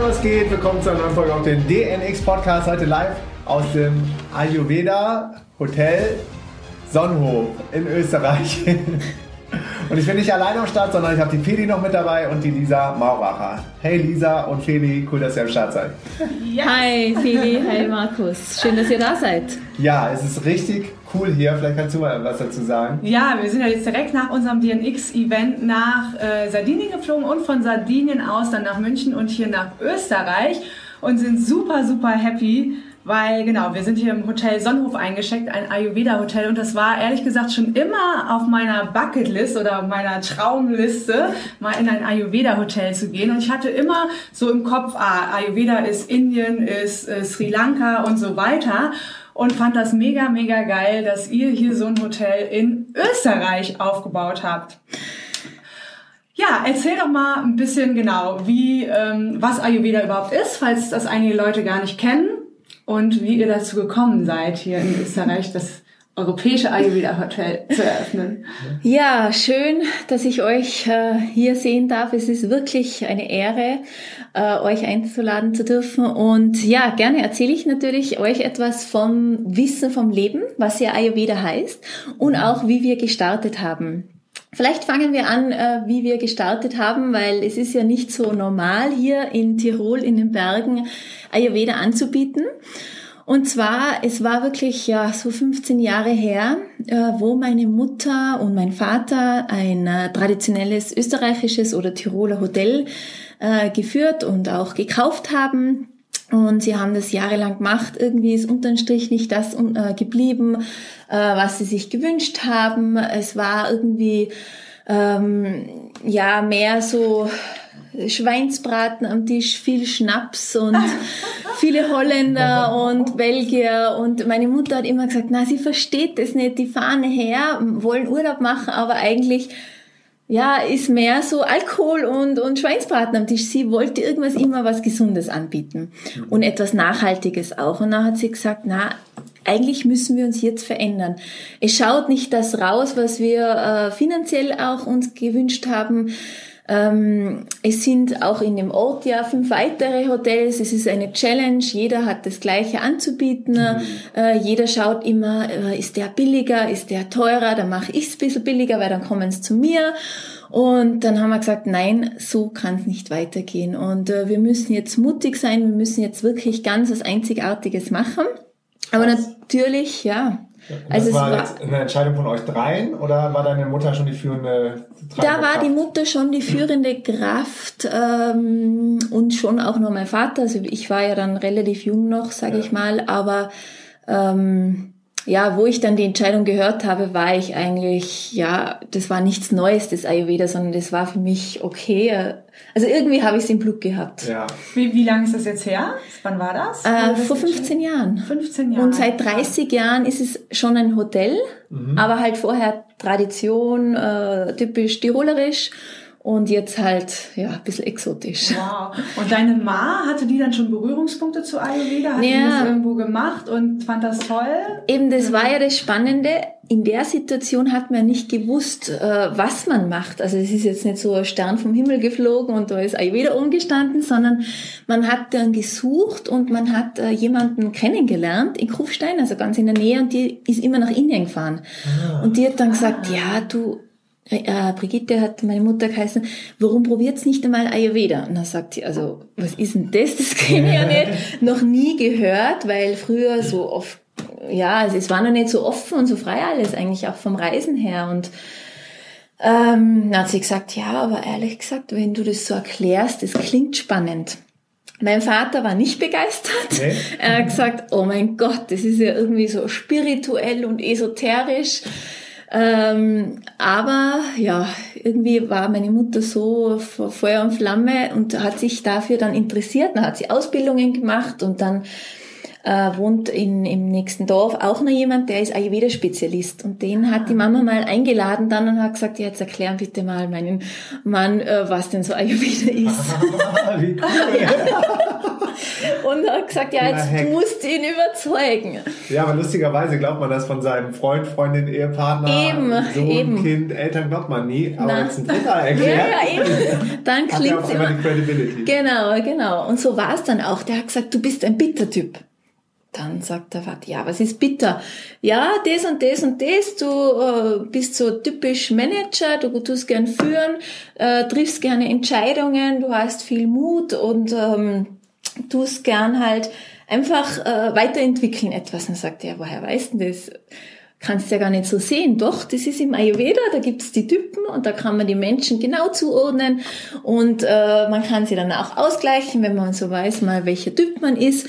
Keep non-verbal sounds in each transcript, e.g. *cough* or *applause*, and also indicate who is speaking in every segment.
Speaker 1: Leute, was geht? Willkommen zu einer neuen Folge auf dem DNX Podcast. Heute live aus dem Ayurveda Hotel Sonnenhof in Österreich. *laughs* Und ich bin nicht alleine am Start, sondern ich habe die Feli noch mit dabei und die Lisa Mauracher. Hey Lisa und Feli, cool, dass ihr am Start seid.
Speaker 2: Ja. Hi Feli, hi Markus. Schön, dass ihr da seid.
Speaker 1: Ja, es ist richtig cool hier. Vielleicht kannst du mal was dazu sagen.
Speaker 3: Ja, wir sind ja jetzt direkt nach unserem DNX-Event nach äh, Sardinien geflogen und von Sardinien aus dann nach München und hier nach Österreich und sind super, super happy weil genau, wir sind hier im Hotel Sonnenhof eingeschickt, ein Ayurveda-Hotel. Und das war ehrlich gesagt schon immer auf meiner Bucketlist oder meiner Traumliste, mal in ein Ayurveda-Hotel zu gehen. Und ich hatte immer so im Kopf, ah, Ayurveda ist Indien, ist äh, Sri Lanka und so weiter. Und fand das mega, mega geil, dass ihr hier so ein Hotel in Österreich aufgebaut habt. Ja, erzähl doch mal ein bisschen genau, wie ähm, was Ayurveda überhaupt ist, falls das einige Leute gar nicht kennen und wie ihr dazu gekommen seid, hier in Österreich das europäische Ayurveda Hotel zu eröffnen.
Speaker 2: Ja, schön, dass ich euch äh, hier sehen darf. Es ist wirklich eine Ehre, äh, euch einzuladen zu dürfen. Und ja, gerne erzähle ich natürlich euch etwas vom Wissen vom Leben, was ja Ayurveda heißt und auch wie wir gestartet haben. Vielleicht fangen wir an, äh, wie wir gestartet haben, weil es ist ja nicht so normal hier in Tirol in den Bergen Ayurveda anzubieten. Und zwar, es war wirklich ja so 15 Jahre her, äh, wo meine Mutter und mein Vater ein äh, traditionelles österreichisches oder Tiroler Hotel geführt und auch gekauft haben. Und sie haben das jahrelang gemacht. Irgendwie ist unterm Strich nicht das äh, geblieben, äh, was sie sich gewünscht haben. Es war irgendwie ähm, ja mehr so Schweinsbraten am Tisch, viel Schnaps und *laughs* viele Holländer und Belgier. Und meine Mutter hat immer gesagt, na, sie versteht das nicht, die fahren her, wollen Urlaub machen, aber eigentlich ja, ist mehr so Alkohol und, und Schweinsbraten am Tisch. Sie wollte irgendwas immer was Gesundes anbieten und etwas Nachhaltiges auch. Und dann hat sie gesagt, na, eigentlich müssen wir uns jetzt verändern. Es schaut nicht das raus, was wir äh, finanziell auch uns gewünscht haben. Ähm, es sind auch in dem Ort ja fünf weitere Hotels. Es ist eine Challenge. Jeder hat das Gleiche anzubieten. Mhm. Äh, jeder schaut immer, äh, ist der billiger, ist der teurer? Dann mache ich es ein bisschen billiger, weil dann kommen sie zu mir. Und dann haben wir gesagt, nein, so kann es nicht weitergehen. Und äh, wir müssen jetzt mutig sein. Wir müssen jetzt wirklich ganz was Einzigartiges machen. Aber natürlich, ja,
Speaker 1: also das war, war jetzt eine Entscheidung von euch dreien oder war deine Mutter schon die führende
Speaker 2: Da war die Mutter schon die führende Kraft ähm, und schon auch nur mein Vater. Also ich war ja dann relativ jung noch, sage ja. ich mal, aber ähm, ja, wo ich dann die Entscheidung gehört habe, war ich eigentlich, ja, das war nichts Neues, das Ayurveda, sondern das war für mich okay. Also irgendwie habe ich es im Blut gehabt.
Speaker 3: Ja. Wie, wie lange ist das jetzt her? Wann war das?
Speaker 2: Äh, vor 15 Jahren.
Speaker 3: 15 Jahre.
Speaker 2: Und seit 30 Jahren ist es schon ein Hotel, mhm. aber halt vorher Tradition, äh, typisch tirolerisch und jetzt halt ja ein bisschen exotisch.
Speaker 3: Wow. Und deine Ma hatte die dann schon Berührungspunkte zu Ayurveda? Hat ja. die das irgendwo gemacht und fand das toll?
Speaker 2: Eben, das war ja das Spannende. In der Situation hat man nicht gewusst, äh, was man macht. Also es ist jetzt nicht so ein Stern vom Himmel geflogen und da ist Ayurveda umgestanden, sondern man hat dann gesucht und man hat äh, jemanden kennengelernt in Kufstein, also ganz in der Nähe und die ist immer nach Indien gefahren. Ah. Und die hat dann gesagt, ah. ja, du, äh, Brigitte hat meine Mutter geheißen, warum probiert's nicht einmal Ayurveda? Und dann sagt sie, also, was ist denn das? Das kenne ich ja nicht. noch nie gehört, weil früher so oft, ja, also es war noch nicht so offen und so frei alles, eigentlich auch vom Reisen her. Und ähm, dann hat sie gesagt, ja, aber ehrlich gesagt, wenn du das so erklärst, das klingt spannend. Mein Vater war nicht begeistert. Nee. Er hat gesagt, oh mein Gott, das ist ja irgendwie so spirituell und esoterisch. Ähm, aber ja, irgendwie war meine Mutter so Feuer und Flamme und hat sich dafür dann interessiert. Dann hat sie Ausbildungen gemacht und dann äh, wohnt in, im nächsten Dorf auch noch jemand, der ist Ayurveda-Spezialist. Und den hat die Mama mal eingeladen dann und hat gesagt, ja, jetzt erklären bitte mal meinen Mann, äh, was denn so Ayurveda *laughs* ist. Wie cool. und hat gesagt, ja, jetzt musst du ihn überzeugen.
Speaker 1: Ja, aber lustigerweise glaubt man das von seinem Freund, Freundin, Ehepartner, eben, Sohn, eben. Kind, Eltern glaubt man nie. Aber Na. jetzt ein Dritter erklärt. Ja, ja, eben. *laughs*
Speaker 2: Dann klingt es immer. Die Credibility. Genau, genau. Und so war es dann auch. Der hat gesagt, du bist ein Bittertyp. Dann sagt der Vater, ja, was ist bitter? Ja, das und das und das, du äh, bist so typisch Manager, du tust gern führen, äh, triffst gerne Entscheidungen, du hast viel Mut und ähm, tust gern halt einfach äh, weiterentwickeln etwas. Und sagt er, woher weißt du das? Kannst ja gar nicht so sehen. Doch, das ist im Ayurveda, da gibt's die Typen und da kann man die Menschen genau zuordnen und äh, man kann sie dann auch ausgleichen, wenn man so weiß mal, welcher Typ man ist.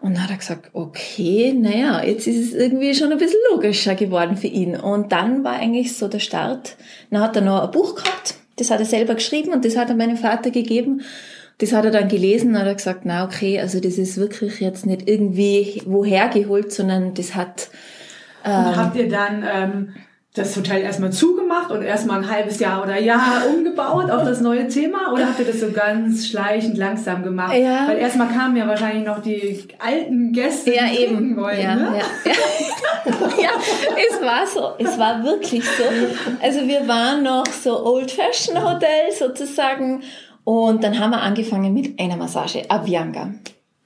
Speaker 2: Und dann hat er gesagt, okay, naja, jetzt ist es irgendwie schon ein bisschen logischer geworden für ihn. Und dann war eigentlich so der Start. Dann hat er noch ein Buch gehabt, das hat er selber geschrieben und das hat er meinem Vater gegeben. Das hat er dann gelesen und hat gesagt, na okay, also das ist wirklich jetzt nicht irgendwie woher geholt, sondern das hat...
Speaker 3: Ähm, und habt ihr dann ähm, das Hotel erstmal zugemacht und erstmal ein halbes Jahr oder Jahr umgebaut auf das neue Thema? Oder habt ihr das so ganz schleichend langsam gemacht? Ja. Weil erstmal kamen ja wahrscheinlich noch die alten Gäste,
Speaker 2: ja, die eben. wollen. Ja, ne? ja. *laughs* ja, es war so. Es war wirklich so. Also wir waren noch so Old-Fashioned-Hotel sozusagen und dann haben wir angefangen mit einer Massage, Abhyanga.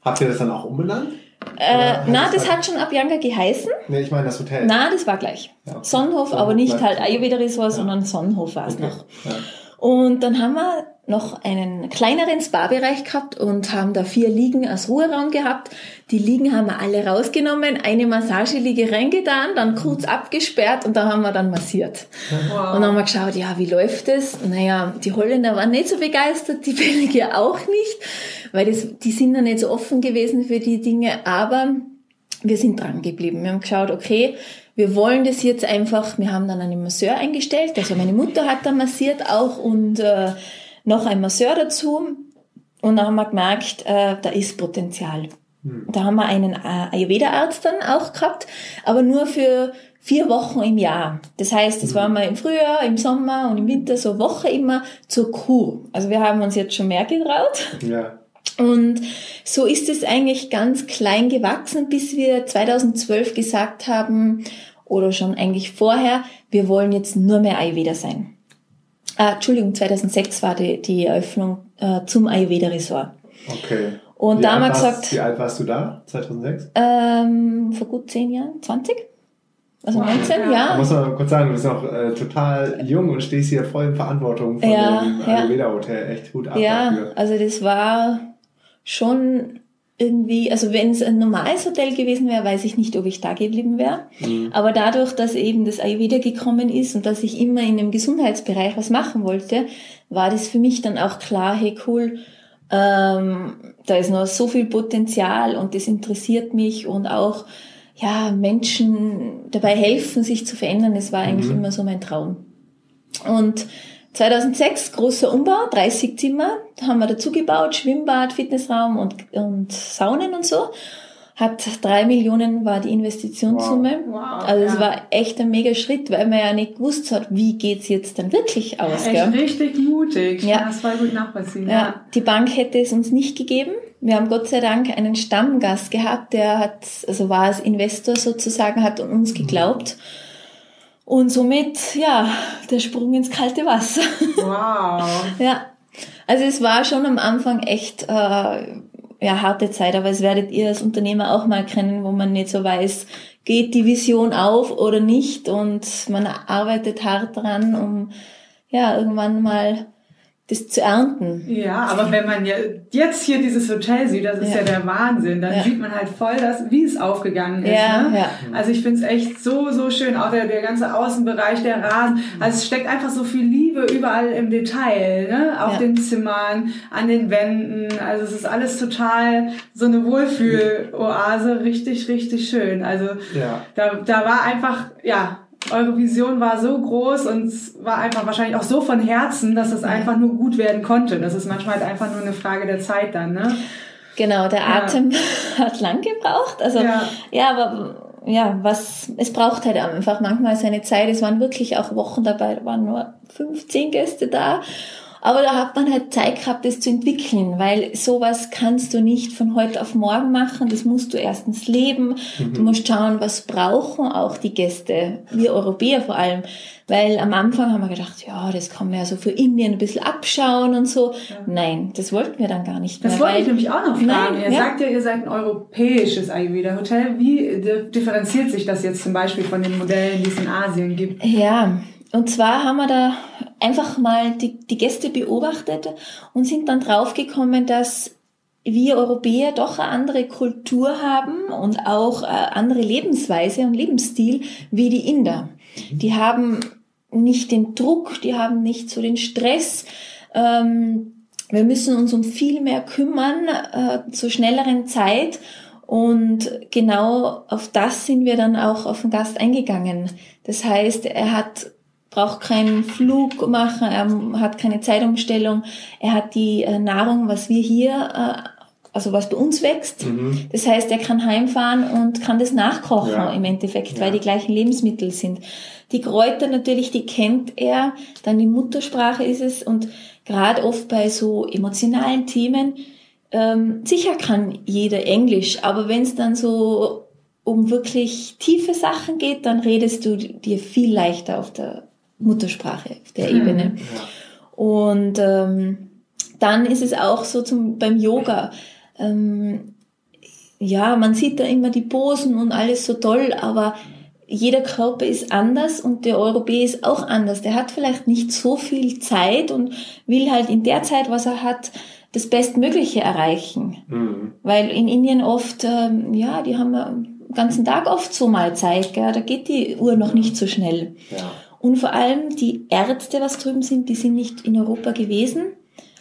Speaker 1: Habt ihr das dann auch umbenannt?
Speaker 2: Äh, na, das hat schon Abhyanga geheißen.
Speaker 1: Nee, ich meine das Hotel.
Speaker 2: Na, das war gleich. Ja, okay. Sonnenhof, so, aber nicht halt Ayurveda Resort, ja. sondern Sonnenhof war es okay. noch. Ja. Und dann haben wir noch einen kleineren Spa-Bereich gehabt und haben da vier Liegen als Ruheraum gehabt. Die Liegen haben wir alle rausgenommen, eine Massageliege reingetan, dann kurz abgesperrt und da haben wir dann massiert. Wow. Und dann haben wir geschaut, ja, wie läuft das? Naja, die Holländer waren nicht so begeistert, die *laughs* Belgier auch nicht, weil das, die sind ja nicht so offen gewesen für die Dinge, aber wir sind dran geblieben. Wir haben geschaut, okay, wir wollen das jetzt einfach, wir haben dann einen Masseur eingestellt, also meine Mutter hat da massiert auch und äh, noch ein Masseur dazu und dann haben wir gemerkt, äh, da ist Potenzial. Hm. Da haben wir einen äh, Ayurveda-Arzt dann auch gehabt, aber nur für vier Wochen im Jahr. Das heißt, das hm. waren wir im Frühjahr, im Sommer und im Winter so Woche immer zur Kur. Also wir haben uns jetzt schon mehr getraut. Ja. Und so ist es eigentlich ganz klein gewachsen, bis wir 2012 gesagt haben, oder schon eigentlich vorher, wir wollen jetzt nur mehr Ayurveda sein. Ah, Entschuldigung, 2006 war die, die Eröffnung äh, zum Ayurveda Resort.
Speaker 1: Okay.
Speaker 2: Und wie da haben wir gesagt.
Speaker 1: Wie alt warst du da, 2006?
Speaker 2: Ähm, vor gut zehn Jahren, 20? Also 19, ja. ja.
Speaker 1: Ich muss mal kurz sagen, du bist noch äh, total jung und stehst hier voll in Verantwortung von ja, dem Ayurveda Hotel. Echt gut ab
Speaker 2: Ja, dafür. also das war schon irgendwie, also wenn es ein normales Hotel gewesen wäre, weiß ich nicht, ob ich da geblieben wäre. Mhm. Aber dadurch, dass eben das Ayurveda gekommen ist und dass ich immer in dem Gesundheitsbereich was machen wollte, war das für mich dann auch klar, hey cool, ähm, da ist noch so viel Potenzial und das interessiert mich und auch ja Menschen dabei helfen, sich zu verändern. Das war eigentlich mhm. immer so mein Traum. Und 2006 großer Umbau, 30 Zimmer, da haben wir dazu gebaut, Schwimmbad, Fitnessraum und, und Saunen und so. Hat drei Millionen war die Investitionssumme. Wow. Wow, also es war echt ein mega Schritt, weil man ja nicht gewusst hat, wie geht's jetzt dann wirklich aus.
Speaker 3: Echt gell? richtig mutig. Ja. Das war gut nachvollziehen. Ja. ja.
Speaker 2: Die Bank hätte es uns nicht gegeben. Wir haben Gott sei Dank einen Stammgast gehabt, der hat, also war als Investor sozusagen, hat an uns geglaubt. Mhm und somit, ja, der Sprung ins kalte Wasser. Wow. *laughs* ja. Also es war schon am Anfang echt äh, ja, harte Zeit, aber es werdet ihr als Unternehmer auch mal kennen, wo man nicht so weiß, geht die Vision auf oder nicht und man arbeitet hart dran, um ja irgendwann mal das zu ernten.
Speaker 3: Ja, aber wenn man ja jetzt hier dieses Hotel sieht, das ist ja, ja der Wahnsinn. Dann ja. sieht man halt voll, dass, wie es aufgegangen ist. Ja, ne? ja. Also ich finde es echt so, so schön. Auch der, der ganze Außenbereich, der Rasen. Also es steckt einfach so viel Liebe überall im Detail, ne? Auf ja. den Zimmern, an den Wänden. Also es ist alles total so eine Wohlfühl-Oase. Richtig, richtig schön. Also ja. da, da war einfach, ja, eure Vision war so groß und war einfach wahrscheinlich auch so von Herzen, dass es einfach nur gut werden konnte. Das ist manchmal halt einfach nur eine Frage der Zeit dann, ne?
Speaker 2: Genau, der Atem ja. *laughs* hat lang gebraucht. Also ja, ja aber ja, was, es braucht halt einfach manchmal seine Zeit. Es waren wirklich auch Wochen dabei, da waren nur 15 Gäste da. Aber da hat man halt Zeit gehabt, das zu entwickeln, weil sowas kannst du nicht von heute auf morgen machen. Das musst du erstens leben. Mhm. Du musst schauen, was brauchen auch die Gäste, wir Europäer vor allem. Weil am Anfang haben wir gedacht, ja, das kann man ja so für Indien ein bisschen abschauen und so. Ja. Nein, das wollten wir dann gar nicht
Speaker 3: mehr. Das wollte ich nämlich auch noch fragen. Nein, ihr ja. sagt ja, ihr seid ein europäisches Ayurveda-Hotel. Wie differenziert sich das jetzt zum Beispiel von den Modellen, die es in Asien gibt?
Speaker 2: Ja, und zwar haben wir da einfach mal die, die Gäste beobachtet und sind dann draufgekommen, dass wir Europäer doch eine andere Kultur haben und auch eine andere Lebensweise und Lebensstil wie die Inder. Die haben nicht den Druck, die haben nicht so den Stress. Ähm, wir müssen uns um viel mehr kümmern äh, zur schnelleren Zeit und genau auf das sind wir dann auch auf den Gast eingegangen. Das heißt, er hat braucht keinen Flug machen, er hat keine Zeitumstellung, er hat die äh, Nahrung, was wir hier, äh, also was bei uns wächst. Mhm. Das heißt, er kann heimfahren und kann das nachkochen ja. im Endeffekt, ja. weil die gleichen Lebensmittel sind. Die Kräuter natürlich, die kennt er, dann die Muttersprache ist es und gerade oft bei so emotionalen Themen, ähm, sicher kann jeder Englisch, aber wenn es dann so um wirklich tiefe Sachen geht, dann redest du dir viel leichter auf der Muttersprache auf der Ebene. Ja. Und ähm, dann ist es auch so zum, beim Yoga. Ähm, ja, man sieht da immer die Posen und alles so toll, aber jeder Körper ist anders und der Europäer ist auch anders. Der hat vielleicht nicht so viel Zeit und will halt in der Zeit, was er hat, das Bestmögliche erreichen. Mhm. Weil in Indien oft, ähm, ja, die haben den ganzen Tag oft so mal Zeit, gell? da geht die Uhr noch nicht so schnell. Ja. Und vor allem die Ärzte, was drüben sind, die sind nicht in Europa gewesen.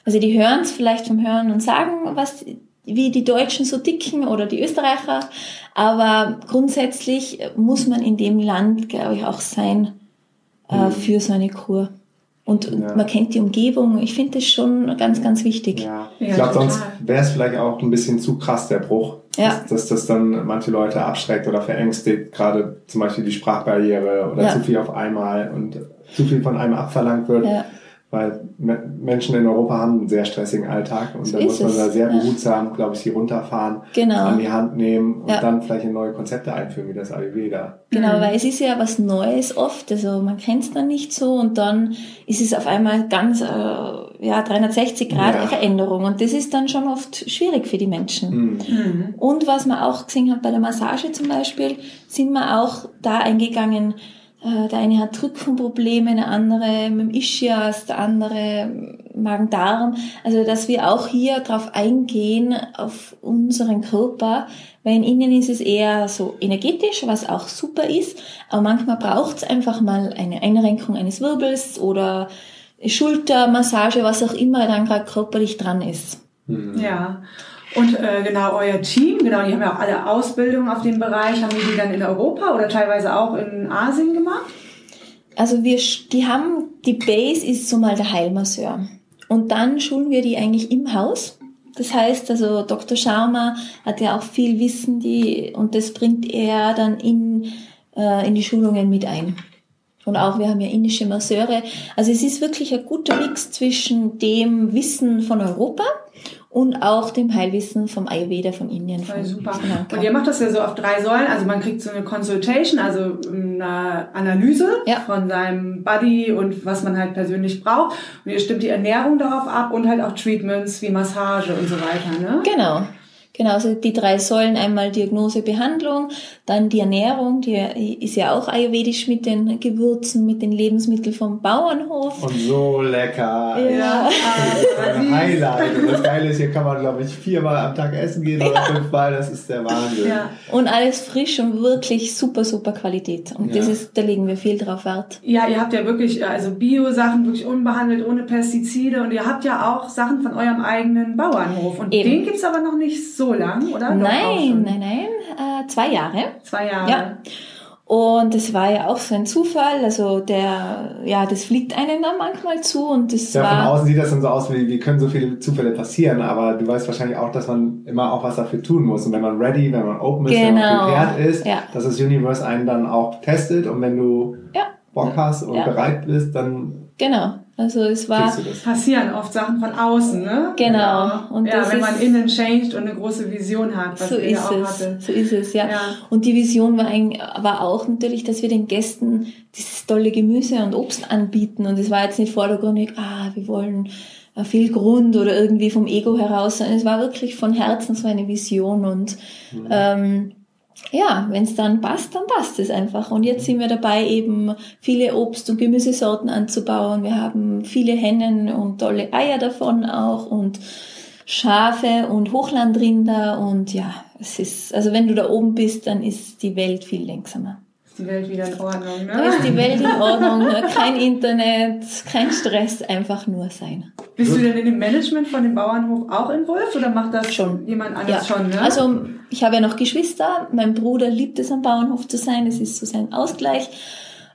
Speaker 2: Also die hören es vielleicht vom Hören und sagen, was, wie die Deutschen so dicken oder die Österreicher. Aber grundsätzlich muss man in dem Land, glaube ich, auch sein äh, mhm. für so eine Kur. Und ja. man kennt die Umgebung. Ich finde das schon ganz, ganz wichtig.
Speaker 1: Ja. Ich glaube, sonst wäre es vielleicht auch ein bisschen zu krass, der Bruch. Ja. Dass, dass das dann manche Leute abschreckt oder verängstigt, gerade zum Beispiel die Sprachbarriere oder ja. zu viel auf einmal und zu viel von einem abverlangt wird. Weil Menschen in Europa haben einen sehr stressigen Alltag und so da muss man da sehr behutsam, ja. glaube ich, sie runterfahren, genau. an die Hand nehmen und ja. dann vielleicht in neue Konzepte einführen, wie das Ayurveda.
Speaker 2: Genau, mhm. weil es ist ja was Neues oft, also man kennt es dann nicht so und dann ist es auf einmal ganz, äh, ja, 360 Grad ja. Veränderung und das ist dann schon oft schwierig für die Menschen. Mhm. mhm. Und was man auch gesehen hat bei der Massage zum Beispiel, sind wir auch da eingegangen, der eine hat Rückenprobleme, der andere mit dem Ischias, der andere Magen-Darm. Also, dass wir auch hier drauf eingehen, auf unseren Körper, weil in Indien ist es eher so energetisch, was auch super ist, aber manchmal braucht es einfach mal eine Einrenkung eines Wirbels oder Schultermassage, was auch immer dann gerade körperlich dran ist.
Speaker 3: Ja. Und äh, genau euer Team, genau, die haben ja auch alle Ausbildungen auf dem Bereich. Haben die die dann in Europa oder teilweise auch in Asien gemacht?
Speaker 2: Also wir, die haben, die Base ist so mal der Heilmasseur. Und dann schulen wir die eigentlich im Haus. Das heißt, also Dr. Sharma hat ja auch viel Wissen, die, und das bringt er dann in, äh, in die Schulungen mit ein. Und auch wir haben ja indische Masseure. Also es ist wirklich ein guter Mix zwischen dem Wissen von Europa und auch dem Heilwissen vom Ayurveda von Indien. Voll
Speaker 3: super. Und ihr macht das ja so auf drei Säulen. Also man kriegt so eine Consultation, also eine Analyse ja. von seinem Body und was man halt persönlich braucht. Und ihr stimmt die Ernährung darauf ab und halt auch Treatments wie Massage und so weiter. Ne?
Speaker 2: Genau. Genau, also die drei Säulen, einmal Diagnose, Behandlung, dann die Ernährung, die ist ja auch ayurvedisch mit den Gewürzen, mit den Lebensmitteln vom Bauernhof.
Speaker 1: Und so lecker. Ja. Ein Highlight. Und das Geile ist, hier kann man, glaube ich, viermal am Tag essen gehen oder ja. fünfmal, das ist der Wahnsinn. Ja.
Speaker 2: Und alles frisch und wirklich super, super Qualität. Und ja. das ist, da legen wir viel drauf Wert.
Speaker 3: Ja, ihr habt ja wirklich, also Bio-Sachen wirklich unbehandelt, ohne Pestizide und ihr habt ja auch Sachen von eurem eigenen Bauernhof. Und Eben. den gibt's aber noch nicht so lang, oder?
Speaker 2: Nein, nein, nein, äh, zwei Jahre.
Speaker 3: Zwei Jahre. Ja.
Speaker 2: Und es war ja auch so ein Zufall, also der, ja, das fliegt einem dann manchmal zu und das
Speaker 1: ja,
Speaker 2: war...
Speaker 1: von außen sieht das dann so aus, wie, wie können so viele Zufälle passieren, aber du weißt wahrscheinlich auch, dass man immer auch was dafür tun muss. Und wenn man ready, wenn man open ist, wenn man
Speaker 2: Genau.
Speaker 1: prepared ist,
Speaker 2: Ja.
Speaker 1: dass das Universe einen dann auch testet und wenn du
Speaker 2: Ja.
Speaker 1: Bock hast und
Speaker 2: Ja.
Speaker 1: bereit bist, dann
Speaker 2: Genau, also es war...
Speaker 3: Passieren oft Sachen von außen, ne?
Speaker 2: Genau.
Speaker 3: Ja,
Speaker 2: Und
Speaker 3: ja
Speaker 2: das
Speaker 3: wenn man innen changed und eine große Vision hat, was
Speaker 2: So
Speaker 3: ja
Speaker 2: ist
Speaker 3: auch
Speaker 2: es,
Speaker 3: hatte.
Speaker 2: so ist es, ja.
Speaker 3: Ja.
Speaker 2: Und die Vision war, eigentlich, war auch natürlich, dass wir den Gästen dieses tolle Gemüse und Obst anbieten. Und es war jetzt nicht vordergründig, ah, wir wollen äh, viel Grund oder irgendwie vom Ego heraus, sondern es war wirklich von Herzen so eine Vision. Und ähm, ja, wenn es dann passt, dann passt es einfach. Und jetzt sind wir dabei, eben viele Obst- und Gemüsesorten anzubauen. Wir haben viele Hennen und tolle Eier davon auch und Schafe und Hochlandrinder und ja, es ist, also wenn du da oben bist, dann ist die Welt viel langsamer.
Speaker 3: Ist die Welt wieder in Ordnung,
Speaker 2: Da
Speaker 3: ne?
Speaker 2: ist die Welt in Ordnung, ne? kein Internet, kein Stress, einfach nur sein.
Speaker 3: Bist du denn in dem Management von dem Bauernhof auch involviert oder macht das
Speaker 2: Schon.
Speaker 3: jemand anders schon, ne?
Speaker 2: Also ich habe ja noch Geschwister, mein Bruder liebt es am Bauernhof zu sein, das ist so sein Ausgleich.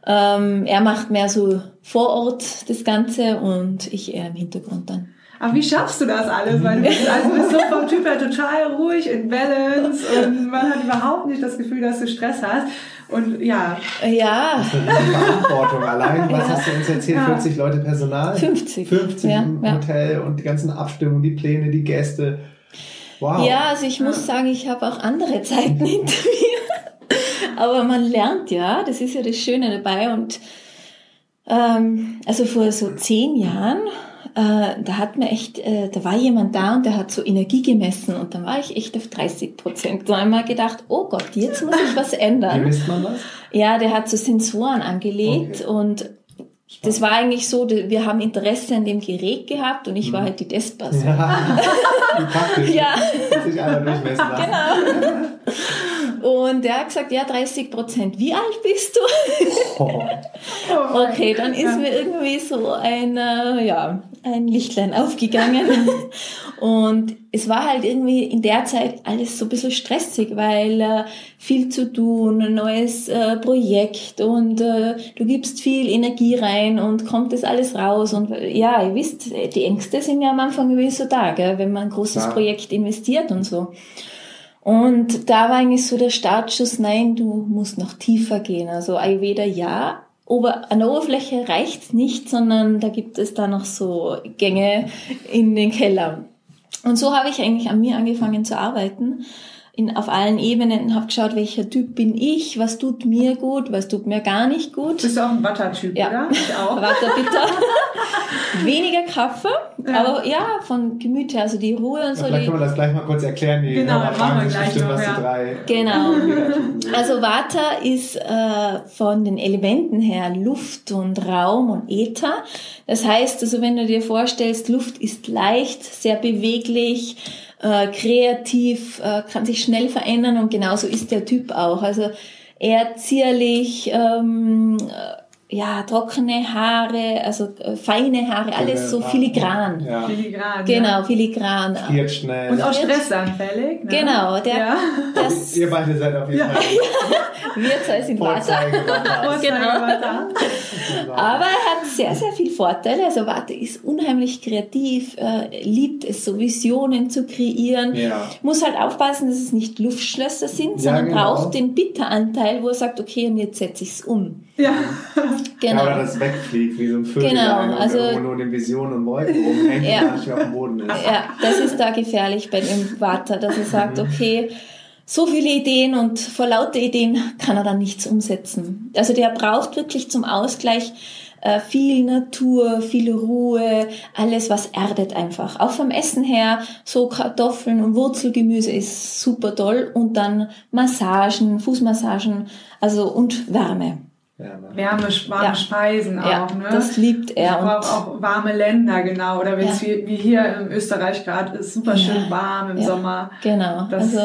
Speaker 2: Ähm, er macht mehr so vor Ort das Ganze und ich eher im Hintergrund dann.
Speaker 3: Aber wie schaffst du das alles? Weil du bist, also du bist so vom Typ her total ruhig, in Balance und man hat überhaupt nicht das Gefühl, dass du Stress hast. Und ja,
Speaker 2: Ja,
Speaker 1: Die Verantwortung allein, was
Speaker 2: Ja.
Speaker 1: hast du uns erzählt?
Speaker 3: Ja.
Speaker 1: 40 Leute Personal?
Speaker 2: 50.
Speaker 1: 50
Speaker 2: Ja,
Speaker 1: im
Speaker 2: ja.
Speaker 1: Hotel und die ganzen Abstimmungen, die Pläne, die Gäste. Wow.
Speaker 2: Ja, also ich muss sagen, ich habe auch andere Zeiten hinter mir. Aber man lernt ja, das ist ja das Schöne dabei. Und ähm, also vor so zehn Jahren, äh, da hat mir echt, äh, da war jemand da und der hat so Energie gemessen und dann war ich echt auf 30 Prozent. Da habe ich mal gedacht, oh Gott, jetzt muss ich was
Speaker 1: Wie
Speaker 2: ändern.
Speaker 1: misst man das?
Speaker 2: Ja, der hat so Sensoren angelegt
Speaker 1: Okay.
Speaker 2: und das war eigentlich so, wir haben Interesse an dem Gerät gehabt und ich war halt die Testperson.
Speaker 1: Ja. Wie. *laughs*
Speaker 2: Ja.
Speaker 1: Sich einer durchmessen lassen.
Speaker 2: Genau. Und der hat gesagt, ja, 30 Prozent. Wie alt bist du?
Speaker 1: Oh. *laughs*
Speaker 2: Okay, dann ist mir irgendwie so ein, äh, ja, ein Lichtlein aufgegangen. *laughs* Und es war halt irgendwie in der Zeit alles so ein bisschen stressig, weil äh, viel zu tun, ein neues äh, Projekt und äh, du gibst viel Energie rein und kommt das alles raus. Und äh, ja, ihr wisst, die Ängste sind ja am Anfang irgendwie so da, gell, wenn man ein großes
Speaker 1: Ja.
Speaker 2: Projekt investiert und so. Und da war eigentlich so der Startschuss, nein, du musst noch tiefer gehen. Also Ayurveda ja, aber an der Oberfläche reicht's nicht, sondern da gibt es da noch so Gänge in den Keller. Und so habe ich eigentlich an mir angefangen zu arbeiten. In, auf allen Ebenen habe geschaut, welcher Typ bin ich, was tut mir gut, was tut mir gar nicht gut.
Speaker 3: bist du auch ein Butter-Typ,
Speaker 2: Ja.
Speaker 3: oder? Ich auch. *laughs*
Speaker 2: Warte bitte. *laughs* Weniger Kaffee,
Speaker 3: Ja.
Speaker 2: aber ja, von Gemüt her, also die Ruhe und so.
Speaker 1: Vielleicht
Speaker 2: Die,
Speaker 1: können wir das gleich mal kurz erklären. Die
Speaker 3: Genau, machen wir
Speaker 1: sich
Speaker 3: gleich
Speaker 1: bestimmt,
Speaker 3: noch,
Speaker 1: was
Speaker 3: ja. *laughs*
Speaker 1: die drei
Speaker 2: Genau. Also Vata ist äh, von den Elementen her Luft und Raum und Äther. Das heißt, also wenn du dir vorstellst, Luft ist leicht, sehr beweglich, äh, kreativ, äh, kann sich schnell verändern und genauso ist der Typ auch. Also eher zierlich, ähm, äh, ja, trockene Haare, also äh, feine Haare, alles so filigran.
Speaker 1: Ja.
Speaker 3: Filigran.
Speaker 2: Genau, filigran.
Speaker 1: Friert schnell.
Speaker 3: Und auch stressanfällig. Ne?
Speaker 2: Genau, der,
Speaker 3: Ja.
Speaker 2: das,
Speaker 1: Ihr beide seid auf jeden
Speaker 3: Ja.
Speaker 1: Fall
Speaker 2: wir zwei sind Vata.
Speaker 1: Vorzeige.
Speaker 2: Genau. Aber er hat sehr, sehr viele Vorteile. Also Warte ist unheimlich kreativ, äh, liebt es, so Visionen zu kreieren.
Speaker 1: Ja.
Speaker 2: Muss halt aufpassen, dass es nicht Luftschlösser sind,
Speaker 1: Ja,
Speaker 2: sondern
Speaker 1: genau.
Speaker 2: braucht den Bitteranteil, wo er sagt, okay, und jetzt setze ich es um.
Speaker 3: Ja. *laughs*
Speaker 2: Genau.
Speaker 1: Ja, oder das wegfliegt, wie so ein Vögel,
Speaker 2: Genau, also-
Speaker 1: irgendwo nur in den Visionen und Wolken *laughs* rumhängt
Speaker 2: Ja.
Speaker 1: und gar nicht mehr auf dem Boden ist.
Speaker 2: Ja, das ist da gefährlich bei dem Vater, dass er sagt, okay, so viele Ideen und vor lauter Ideen kann er dann nichts umsetzen. Also der braucht wirklich zum Ausgleich äh, viel Natur, viel Ruhe, alles was erdet einfach. Auch vom Essen her, so Kartoffeln und Wurzelgemüse ist super toll und dann Massagen, Fußmassagen, also und Wärme.
Speaker 1: Ja, ne?
Speaker 3: Wärme, warme
Speaker 2: Ja.
Speaker 3: Speisen
Speaker 2: Ja,
Speaker 3: auch, ne?
Speaker 2: das liebt
Speaker 3: Ich
Speaker 2: er.
Speaker 3: brauche
Speaker 2: Und
Speaker 3: auch warme Länder, genau. Oder wenn es
Speaker 2: Ja.
Speaker 3: wie, wie hier in Österreich gerade ist, super schön
Speaker 2: Ja.
Speaker 3: warm im
Speaker 2: Ja.
Speaker 3: Sommer.
Speaker 2: Genau.
Speaker 3: Das-
Speaker 2: also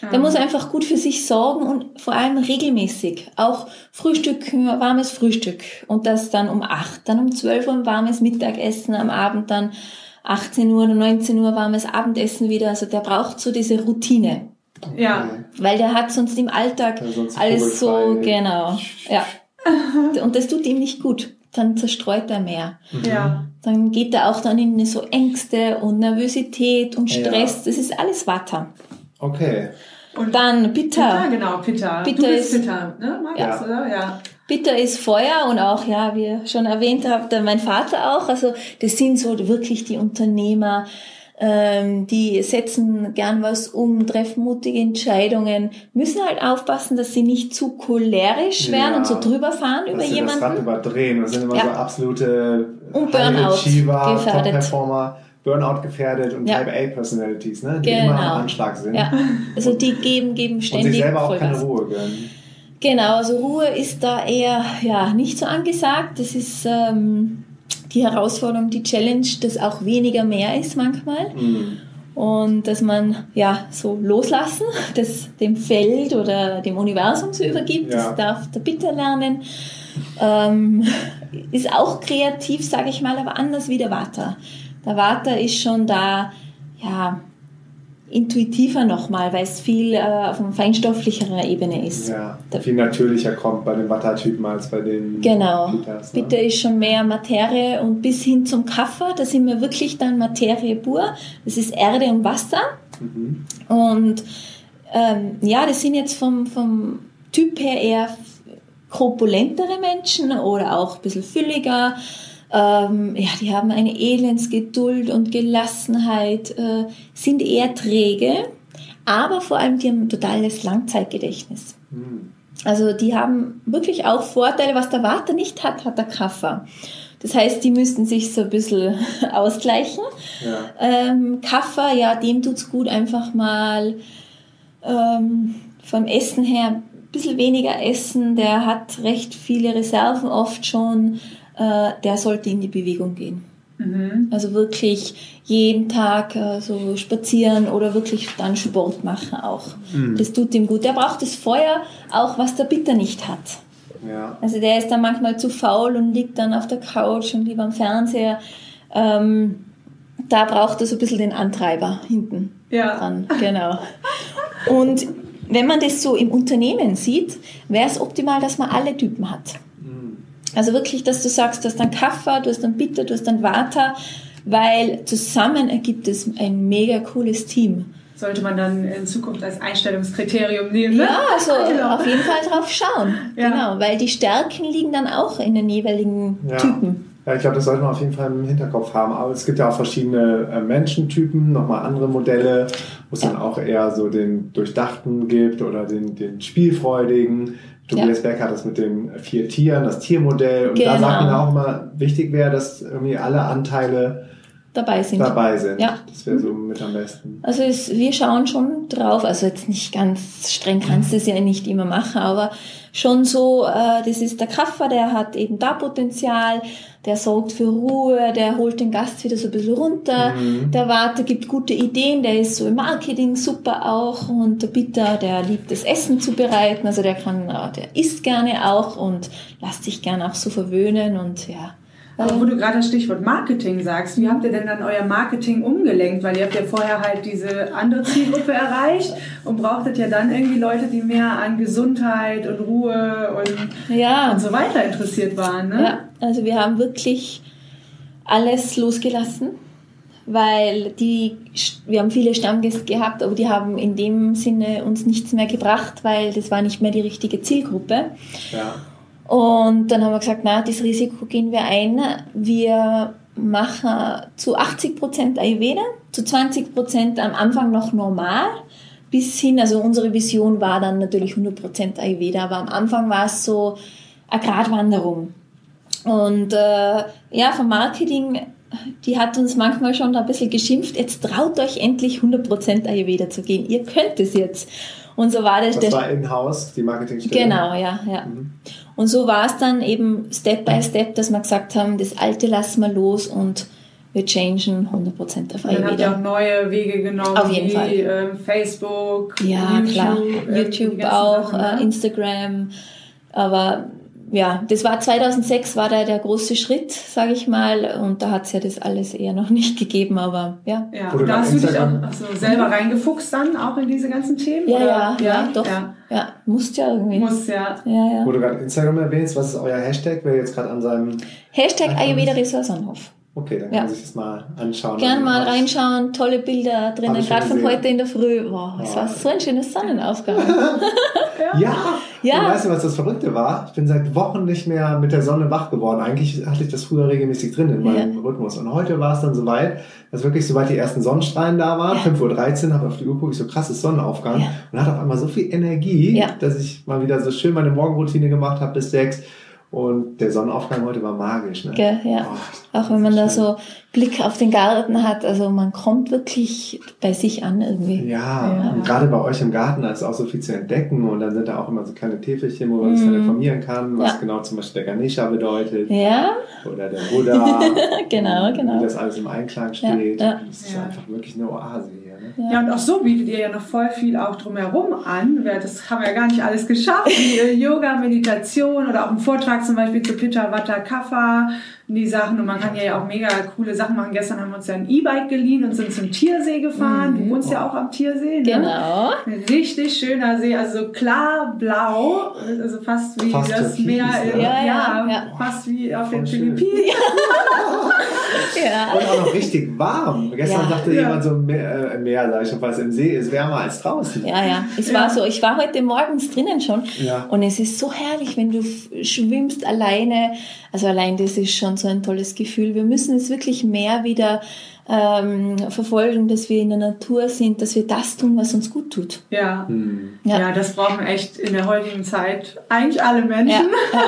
Speaker 3: ja.
Speaker 2: der muss einfach gut für sich sorgen und vor allem regelmäßig. Auch Frühstück, warmes Frühstück. Und das dann um acht, dann um zwölf Uhr ein warmes Mittagessen, am Abend dann 18 Uhr oder 19 Uhr warmes Abendessen wieder. Also der braucht so diese Routine.
Speaker 3: Ja.
Speaker 2: Weil der hat sonst im Alltag
Speaker 1: Ja, sonst
Speaker 2: alles so, genau. Ja. *laughs* Und das tut ihm nicht gut. Dann zerstreut er mehr.
Speaker 3: Ja.
Speaker 2: Dann geht er auch dann in so Ängste und Nervosität und
Speaker 1: Ja.
Speaker 2: Stress. Das ist alles Vata.
Speaker 1: Okay.
Speaker 3: Und
Speaker 2: Dann
Speaker 3: Pitta,
Speaker 2: Pitta.
Speaker 3: genau, Pitta.
Speaker 2: Pitta
Speaker 3: du bist
Speaker 2: ist-
Speaker 3: Pitta, ne, Markus,
Speaker 1: Ja.
Speaker 3: oder? Ja.
Speaker 2: Pitta ist Feuer und auch, ja, wie ihr schon erwähnt habt, mein Vater auch. Also das sind so wirklich die Unternehmer, ähm, die setzen gern was um, treffen mutige Entscheidungen, müssen halt aufpassen, dass sie nicht zu cholerisch werden
Speaker 1: Ja.
Speaker 2: und so drüber fahren über
Speaker 1: sie das Rad
Speaker 2: jemanden.
Speaker 1: überdrehen. Das sind immer
Speaker 2: Ja.
Speaker 1: so absolute
Speaker 2: Und Burnout gefährdet.
Speaker 1: Burnout gefährdet und
Speaker 2: Ja.
Speaker 1: Type A Personalities, ne? die
Speaker 2: Genau.
Speaker 1: immer am Anschlag sind.
Speaker 2: Ja, also die geben, geben
Speaker 1: Und sich
Speaker 2: ständig
Speaker 1: selber auch keine
Speaker 2: Vollgas.
Speaker 1: Ruhe gönnen.
Speaker 2: Genau, also Ruhe ist da eher ja nicht so angesagt. Das ist ähm, die Herausforderung, die Challenge, dass auch weniger mehr ist manchmal.
Speaker 1: Mhm.
Speaker 2: Und dass man ja so loslassen, das dem Feld oder dem Universum so übergibt,
Speaker 1: Ja.
Speaker 2: das darf der Bitter lernen. Ähm, ist auch kreativ, sage ich mal, aber anders wie der Vata. Der Vata ist schon da, ja, intuitiver nochmal, weil es viel äh, auf einer feinstofflicherer Ebene ist.
Speaker 1: Ja, viel natürlicher kommt bei den Vata-Typen als bei den
Speaker 2: Genau.
Speaker 1: Pitas, ne?
Speaker 2: Bitte ist schon mehr Materie und bis hin zum Kaffer, da sind wir wirklich dann Materie pur. Das ist Erde und Wasser.
Speaker 1: Mhm.
Speaker 2: Und ähm, ja, das sind jetzt vom, vom Typ her eher korpulentere Menschen oder auch ein bisschen fülliger. Ähm, ja, die haben eine Elendsgeduld und Gelassenheit, äh, sind eher träge, aber vor allem die haben ein totales Langzeitgedächtnis.
Speaker 1: Mhm.
Speaker 2: Also die haben wirklich auch Vorteile, was der Water nicht hat, hat der Kaffer. Das heißt, die müssten sich so ein bisschen *laughs* ausgleichen.
Speaker 1: Ja.
Speaker 2: Ähm, Kaffer, ja, dem tut's gut, einfach mal ähm, vom Essen her ein bisschen weniger essen. Der hat recht viele Reserven oft schon. Äh, der sollte in die Bewegung gehen.
Speaker 3: Mhm.
Speaker 2: Also wirklich jeden Tag äh, so spazieren oder wirklich dann Sport machen auch.
Speaker 1: Mhm.
Speaker 2: Das tut ihm gut. Der braucht das Feuer, auch was der Bitter nicht hat.
Speaker 1: Ja.
Speaker 2: Also der ist dann manchmal zu faul und liegt dann auf der Couch und lieber am Fernseher. Ähm, da braucht er so ein bisschen den Antreiber hinten
Speaker 3: Ja.
Speaker 2: dran. Genau. Und wenn man das so im Unternehmen sieht, wäre es optimal, dass man alle Typen hat. Also wirklich, dass du sagst, du hast dann Kaffer, du hast dann Bitter, du hast dann Vata, weil zusammen ergibt es ein mega cooles Team.
Speaker 3: Sollte man dann in Zukunft als Einstellungskriterium nehmen, ne?
Speaker 2: Ja, also *laughs*
Speaker 3: Genau.
Speaker 2: auf jeden Fall drauf schauen.
Speaker 3: Ja.
Speaker 2: Genau, weil die Stärken liegen dann auch in den jeweiligen
Speaker 1: Ja.
Speaker 2: Typen.
Speaker 1: Ja, ich glaube, das sollte man auf jeden Fall im Hinterkopf haben. Aber es gibt ja auch verschiedene äh, Menschentypen, nochmal andere Modelle, wo es
Speaker 2: Ja.
Speaker 1: dann auch eher so den Durchdachten gibt oder den, den Spielfreudigen. Tobias Beck hat das mit den vier Tieren, das Tiermodell. Und da
Speaker 2: Genau.
Speaker 1: sagt man auch immer, wichtig wäre, dass irgendwie alle Anteile
Speaker 2: dabei sind.
Speaker 1: dabei sind.
Speaker 2: Ja.
Speaker 1: Das wäre so mit am besten.
Speaker 2: Also es, wir schauen schon drauf, also jetzt nicht ganz streng kannst du es ja nicht immer machen, aber schon so, äh, das ist der Kaffer, der hat eben da Potenzial, der sorgt für Ruhe, der holt den Gast wieder so ein bisschen runter,
Speaker 1: Mhm.
Speaker 2: der Warte gibt gute Ideen, der ist so im Marketing super auch und der Bitter, der liebt das Essen zu bereiten, also der kann, äh, der isst gerne auch und lässt sich gerne auch so verwöhnen und ja.
Speaker 3: Aber wo du gerade das Stichwort Marketing sagst, wie habt ihr denn dann euer Marketing umgelenkt? Weil ihr habt ja vorher halt diese andere Zielgruppe *laughs* erreicht und brauchtet ja dann irgendwie Leute, die mehr an Gesundheit und Ruhe und,
Speaker 2: Ja.
Speaker 3: und so weiter interessiert waren. Ne?
Speaker 2: Ja, also wir haben wirklich alles losgelassen, weil die, wir haben viele Stammgäste gehabt, aber die haben in dem Sinne uns nichts mehr gebracht, weil das war nicht mehr die richtige Zielgruppe.
Speaker 1: Ja.
Speaker 2: Und dann haben wir gesagt, na, das Risiko gehen wir ein. Wir machen zu 80 Prozent Ayurveda, zu 20 Prozent am Anfang noch normal, bis hin, also unsere Vision war dann natürlich 100 Prozent Ayurveda, aber am Anfang war es so eine Gratwanderung. Und äh, ja, vom Marketing, die hat uns manchmal schon ein bisschen geschimpft, jetzt traut euch endlich 100 Prozent Ayurveda zu gehen. Ihr könnt es jetzt. Und so war das.
Speaker 1: Das war in-house, die Marketingstelle.
Speaker 2: Genau, ja, ja.
Speaker 1: Mhm.
Speaker 2: Und so war es dann eben Step by Step, dass wir gesagt haben, das Alte lassen wir los und wir changen 100% auf
Speaker 3: Und dann habt ihr auch neue Wege genommen,
Speaker 2: Auf jeden
Speaker 3: wie
Speaker 2: Fall.
Speaker 3: ähm, Facebook,
Speaker 2: Ja,
Speaker 3: YouTube,
Speaker 2: klar.
Speaker 3: ähm,
Speaker 2: YouTube auch,
Speaker 3: Sachen, ne?
Speaker 2: äh, Instagram. Aber ja, das war 2006 war da der große Schritt, sage ich mal, und da hat es ja das alles eher noch nicht gegeben, aber ja.
Speaker 3: Ja, da hast du dich auch also selber reingefuchst dann auch in diese ganzen Themen?
Speaker 2: Ja, ja, ja, ja, doch. Ja. ja, musst ja irgendwie.
Speaker 3: Muss ja.
Speaker 2: ja, ja.
Speaker 1: Wo du gerade Instagram erwähnst, was ist euer Hashtag? Wer jetzt gerade an seinem
Speaker 2: Hashtag Ayurveda Resort Sonnenhof.
Speaker 1: Okay, dann kann man sich das mal anschauen.
Speaker 2: Gern mal reinschauen, tolle Bilder drinnen, gerade von heute in der Früh. Wow, es war so ein schönes Sonnenaufgang. *laughs* *laughs*
Speaker 1: ja. ja. Und weißt du, was das Verrückte war? Ich bin seit Wochen nicht mehr mit der Sonne wach geworden. Eigentlich hatte ich das früher regelmäßig drin in meinem ja. Rhythmus. Und heute war es dann soweit, dass wirklich soweit die ersten Sonnenstrahlen da waren, ja. 5.13 Uhr, habe auf die Uhr geguckt, so krasses Sonnenaufgang. Ja. Und hatte auf einmal so viel Energie, dass ich mal wieder so schön meine Morgenroutine gemacht habe bis sechs und der Sonnenaufgang heute war magisch. Ne?
Speaker 2: Ja, ja. Oh, auch wenn man da so Blick auf den Garten hat, also man kommt wirklich bei sich an irgendwie.
Speaker 1: Ja, ja. und gerade bei euch im Garten ist auch so viel zu entdecken und dann sind da auch immer so kleine Täfelchen, wo man mm. sich dann mhm. informieren kann, was ja. genau zum Beispiel der Ganesha bedeutet.
Speaker 2: Ja.
Speaker 1: Oder der Buddha. *laughs*
Speaker 2: genau, genau.
Speaker 1: Wie das alles im Einklang steht. Ja, Das ist einfach wirklich eine Oase
Speaker 3: Ne? Ja. und auch so bietet ihr ja noch voll viel auch drumherum an. Das haben wir ja gar nicht alles geschafft. Wie Yoga, Meditation oder auch ein Vortrag zum Beispiel zu Pitta Vata Kapha, die Sachen. Und man kann ja auch mega coole Sachen machen. Gestern haben wir uns ja ein E-Bike geliehen und sind zum Tiersee gefahren. Mhm. Du wohnst ja auch am Tiersee. Ne?
Speaker 2: Genau.
Speaker 3: Ein richtig schöner See, also so klar blau, also fast wie fast das Meer.
Speaker 2: Ne? Ja, ja, ja,
Speaker 3: fast wie auf den Philippinen. *laughs*
Speaker 1: ja. Und auch noch richtig warm. Gestern sagte jemand so, Meer, äh, Meer, sag ich schon fast, im See ist wärmer als draußen.
Speaker 2: Ja, ja. Es war so, ich war heute morgens drinnen schon ja. und es ist so herrlich, wenn du schwimmst alleine. Also allein das ist schon so ein tolles Gefühl. Wir müssen es wirklich mehr wieder ähm, verfolgen, dass wir in der Natur sind, dass wir das tun, was uns gut tut.
Speaker 3: Ja, hm. ja. ja das brauchen echt in der heutigen Zeit eigentlich alle Menschen. Ja, ja.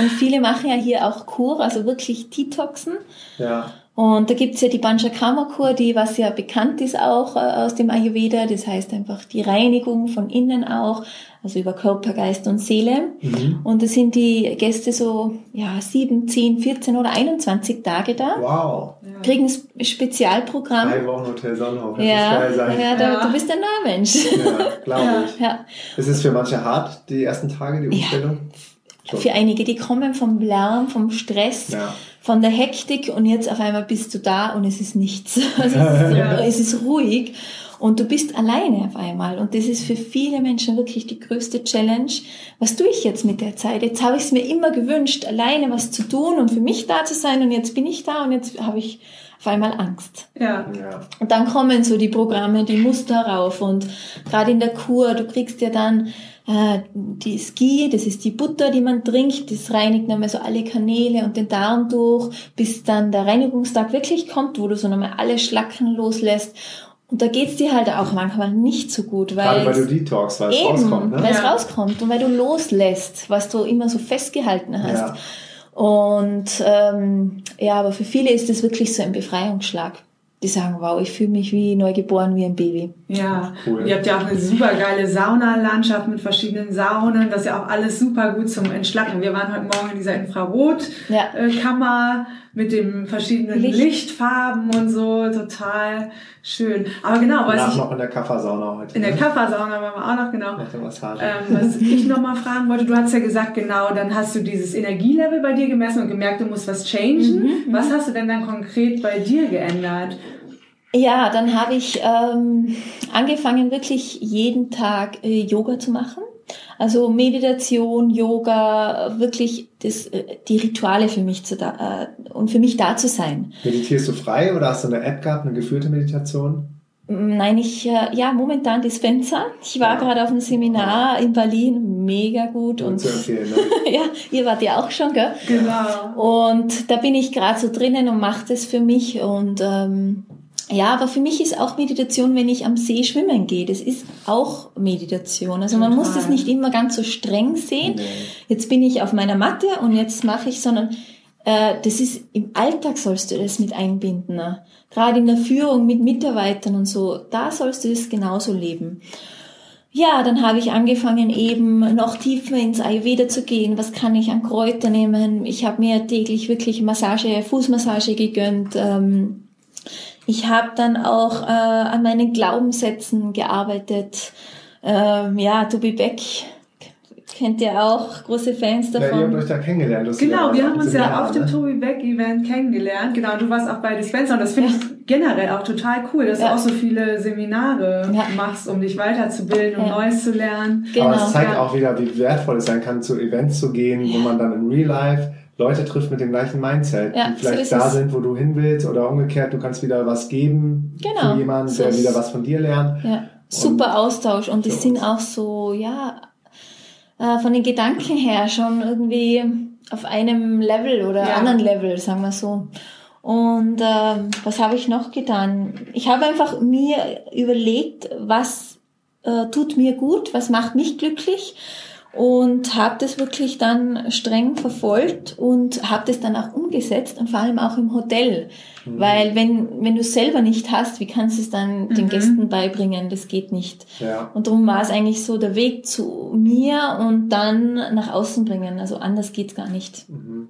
Speaker 2: Und viele machen ja hier auch Kur, also wirklich Detoxen.
Speaker 1: Ja.
Speaker 2: Und da gibt's ja die Panchakarma-Kur, die was ja bekannt ist auch äh, aus dem Ayurveda. Das heißt einfach die Reinigung von innen auch, also über Körper, Geist und Seele. Mhm. Und da sind die Gäste so ja sieben, zehn, 14 oder 21 Tage da.
Speaker 1: Wow.
Speaker 2: Kriegen ein Spezialprogramm.
Speaker 1: Drei Wochen Hotel Sonnenhof.
Speaker 2: Ja, ja, da, ja. du bist ein Nahmensch.
Speaker 1: Ja, glaube ja. ich. Ja. Ist es für manche hart, die ersten Tage, die Umstellung?
Speaker 2: Ja. Für einige, die kommen vom Lärm, vom Stress. Ja von der Hektik und jetzt auf einmal bist du da und es ist nichts. Also *laughs* es, ist, ja. es ist ruhig und du bist alleine auf einmal. Und das ist für viele Menschen wirklich die größte Challenge. Was tue ich jetzt mit der Zeit? Jetzt habe ich es mir immer gewünscht, alleine was zu tun und für mich da zu sein und jetzt bin ich da und jetzt habe ich auf einmal Angst.
Speaker 3: Ja. ja.
Speaker 2: Und dann kommen so die Programme, die Muster rauf und gerade in der Kur, du kriegst ja dann die Ski, das ist die Butter, die man trinkt, das reinigt nochmal so alle Kanäle und den Darm durch, bis dann der Reinigungstag wirklich kommt, wo du so nochmal alle Schlacken loslässt. Und da geht's dir halt auch manchmal nicht so gut, weil,
Speaker 1: Gerade weil du Detox, weil es rauskommt, ne?
Speaker 2: weil es ja. rauskommt und weil du loslässt, was du immer so festgehalten hast. Ja. Und ähm, ja, aber für viele ist das wirklich so ein Befreiungsschlag die sagen, wow, ich fühle mich wie neugeboren, wie ein Baby.
Speaker 3: Ja, cool. ihr habt ja auch eine super geile Saunalandschaft mit verschiedenen Saunen. Das ist ja auch alles super gut zum Entschlacken. Wir waren heute Morgen in dieser Infrarotkammer. Ja mit den verschiedenen Licht. Lichtfarben und so, total schön. Aber genau,
Speaker 1: was ich... noch in der Kaffersauna heute.
Speaker 3: In der ne? Kaffersauna waren wir auch noch, genau. Ähm, was ich noch mal fragen wollte, du hast ja gesagt, genau, dann hast du dieses Energielevel bei dir gemessen und gemerkt, du musst was changen. Mhm, mhm. was hast du denn dann konkret bei dir geändert?
Speaker 2: Ja, dann habe ich ähm, angefangen, wirklich jeden Tag äh, Yoga zu machen. Also Meditation, Yoga, wirklich das, äh, die Rituale für mich zu da, äh, und für mich da zu sein.
Speaker 1: Meditierst du frei oder hast du eine App gehabt, eine geführte Meditation?
Speaker 2: Nein, ich, äh, ja, momentan Dispenser. Ich war ja. gerade auf einem Seminar in Berlin, mega gut.
Speaker 1: Und, zu empfehlen, *laughs*
Speaker 2: ne? ja, ihr wart ja auch schon, gell?
Speaker 3: Genau.
Speaker 2: Und da bin ich gerade so drinnen und mache das für mich und ähm, ja, aber für mich ist auch Meditation, wenn ich am See schwimmen gehe. Das ist auch Meditation. Also man Total. muss das nicht immer ganz so streng sehen. Nee. Jetzt bin ich auf meiner Matte und jetzt mache ich, sondern äh, das ist im Alltag sollst du das mit einbinden. Ne? Gerade in der Führung mit Mitarbeitern und so, da sollst du das genauso leben. Ja, dann habe ich angefangen eben noch tiefer ins Ayurveda zu gehen. Was kann ich an Kräuter nehmen? Ich habe mir täglich wirklich Massage, Fußmassage gegönnt. Ähm, ich habe dann auch äh, an meinen Glaubenssätzen gearbeitet. Ähm, ja, to be back kennt ihr auch, große Fans davon.
Speaker 1: Ja, ihr habt euch da kennengelernt.
Speaker 3: Genau, wir haben uns ja auf dem Tobi Beck Event kennengelernt. Genau, du warst auch bei Dispenser und das finde ja. ich generell auch total cool, dass ja. du auch so viele Seminare ja. machst, um dich weiterzubilden und Neues zu lernen.
Speaker 1: Genau. Aber es zeigt auch wieder, wie wertvoll es sein kann, zu Events zu gehen, wo man dann im Real Life Leute trifft mit dem gleichen Mindset, die vielleicht so da es. sind, wo du hin willst oder umgekehrt, du kannst wieder was geben genau. für jemanden, so der wieder was von dir lernt.
Speaker 2: Ja. Super Austausch und die sind auch so, ja, äh, von den Gedanken her schon irgendwie auf einem Level oder ja. anderen Level, sagen wir so. Und äh, was habe ich noch getan? Ich habe einfach mir überlegt, was äh, tut mir gut, was macht mich glücklich und habe das wirklich dann streng verfolgt und habe das dann auch umgesetzt und vor allem auch im Hotel. Mhm. Weil wenn, wenn du es selber nicht hast, wie kannst du es dann mhm. den Gästen beibringen? Das geht nicht. Ja. Und darum war es eigentlich so der Weg zu mir und dann nach außen bringen. Also anders geht's gar nicht.
Speaker 3: Mhm.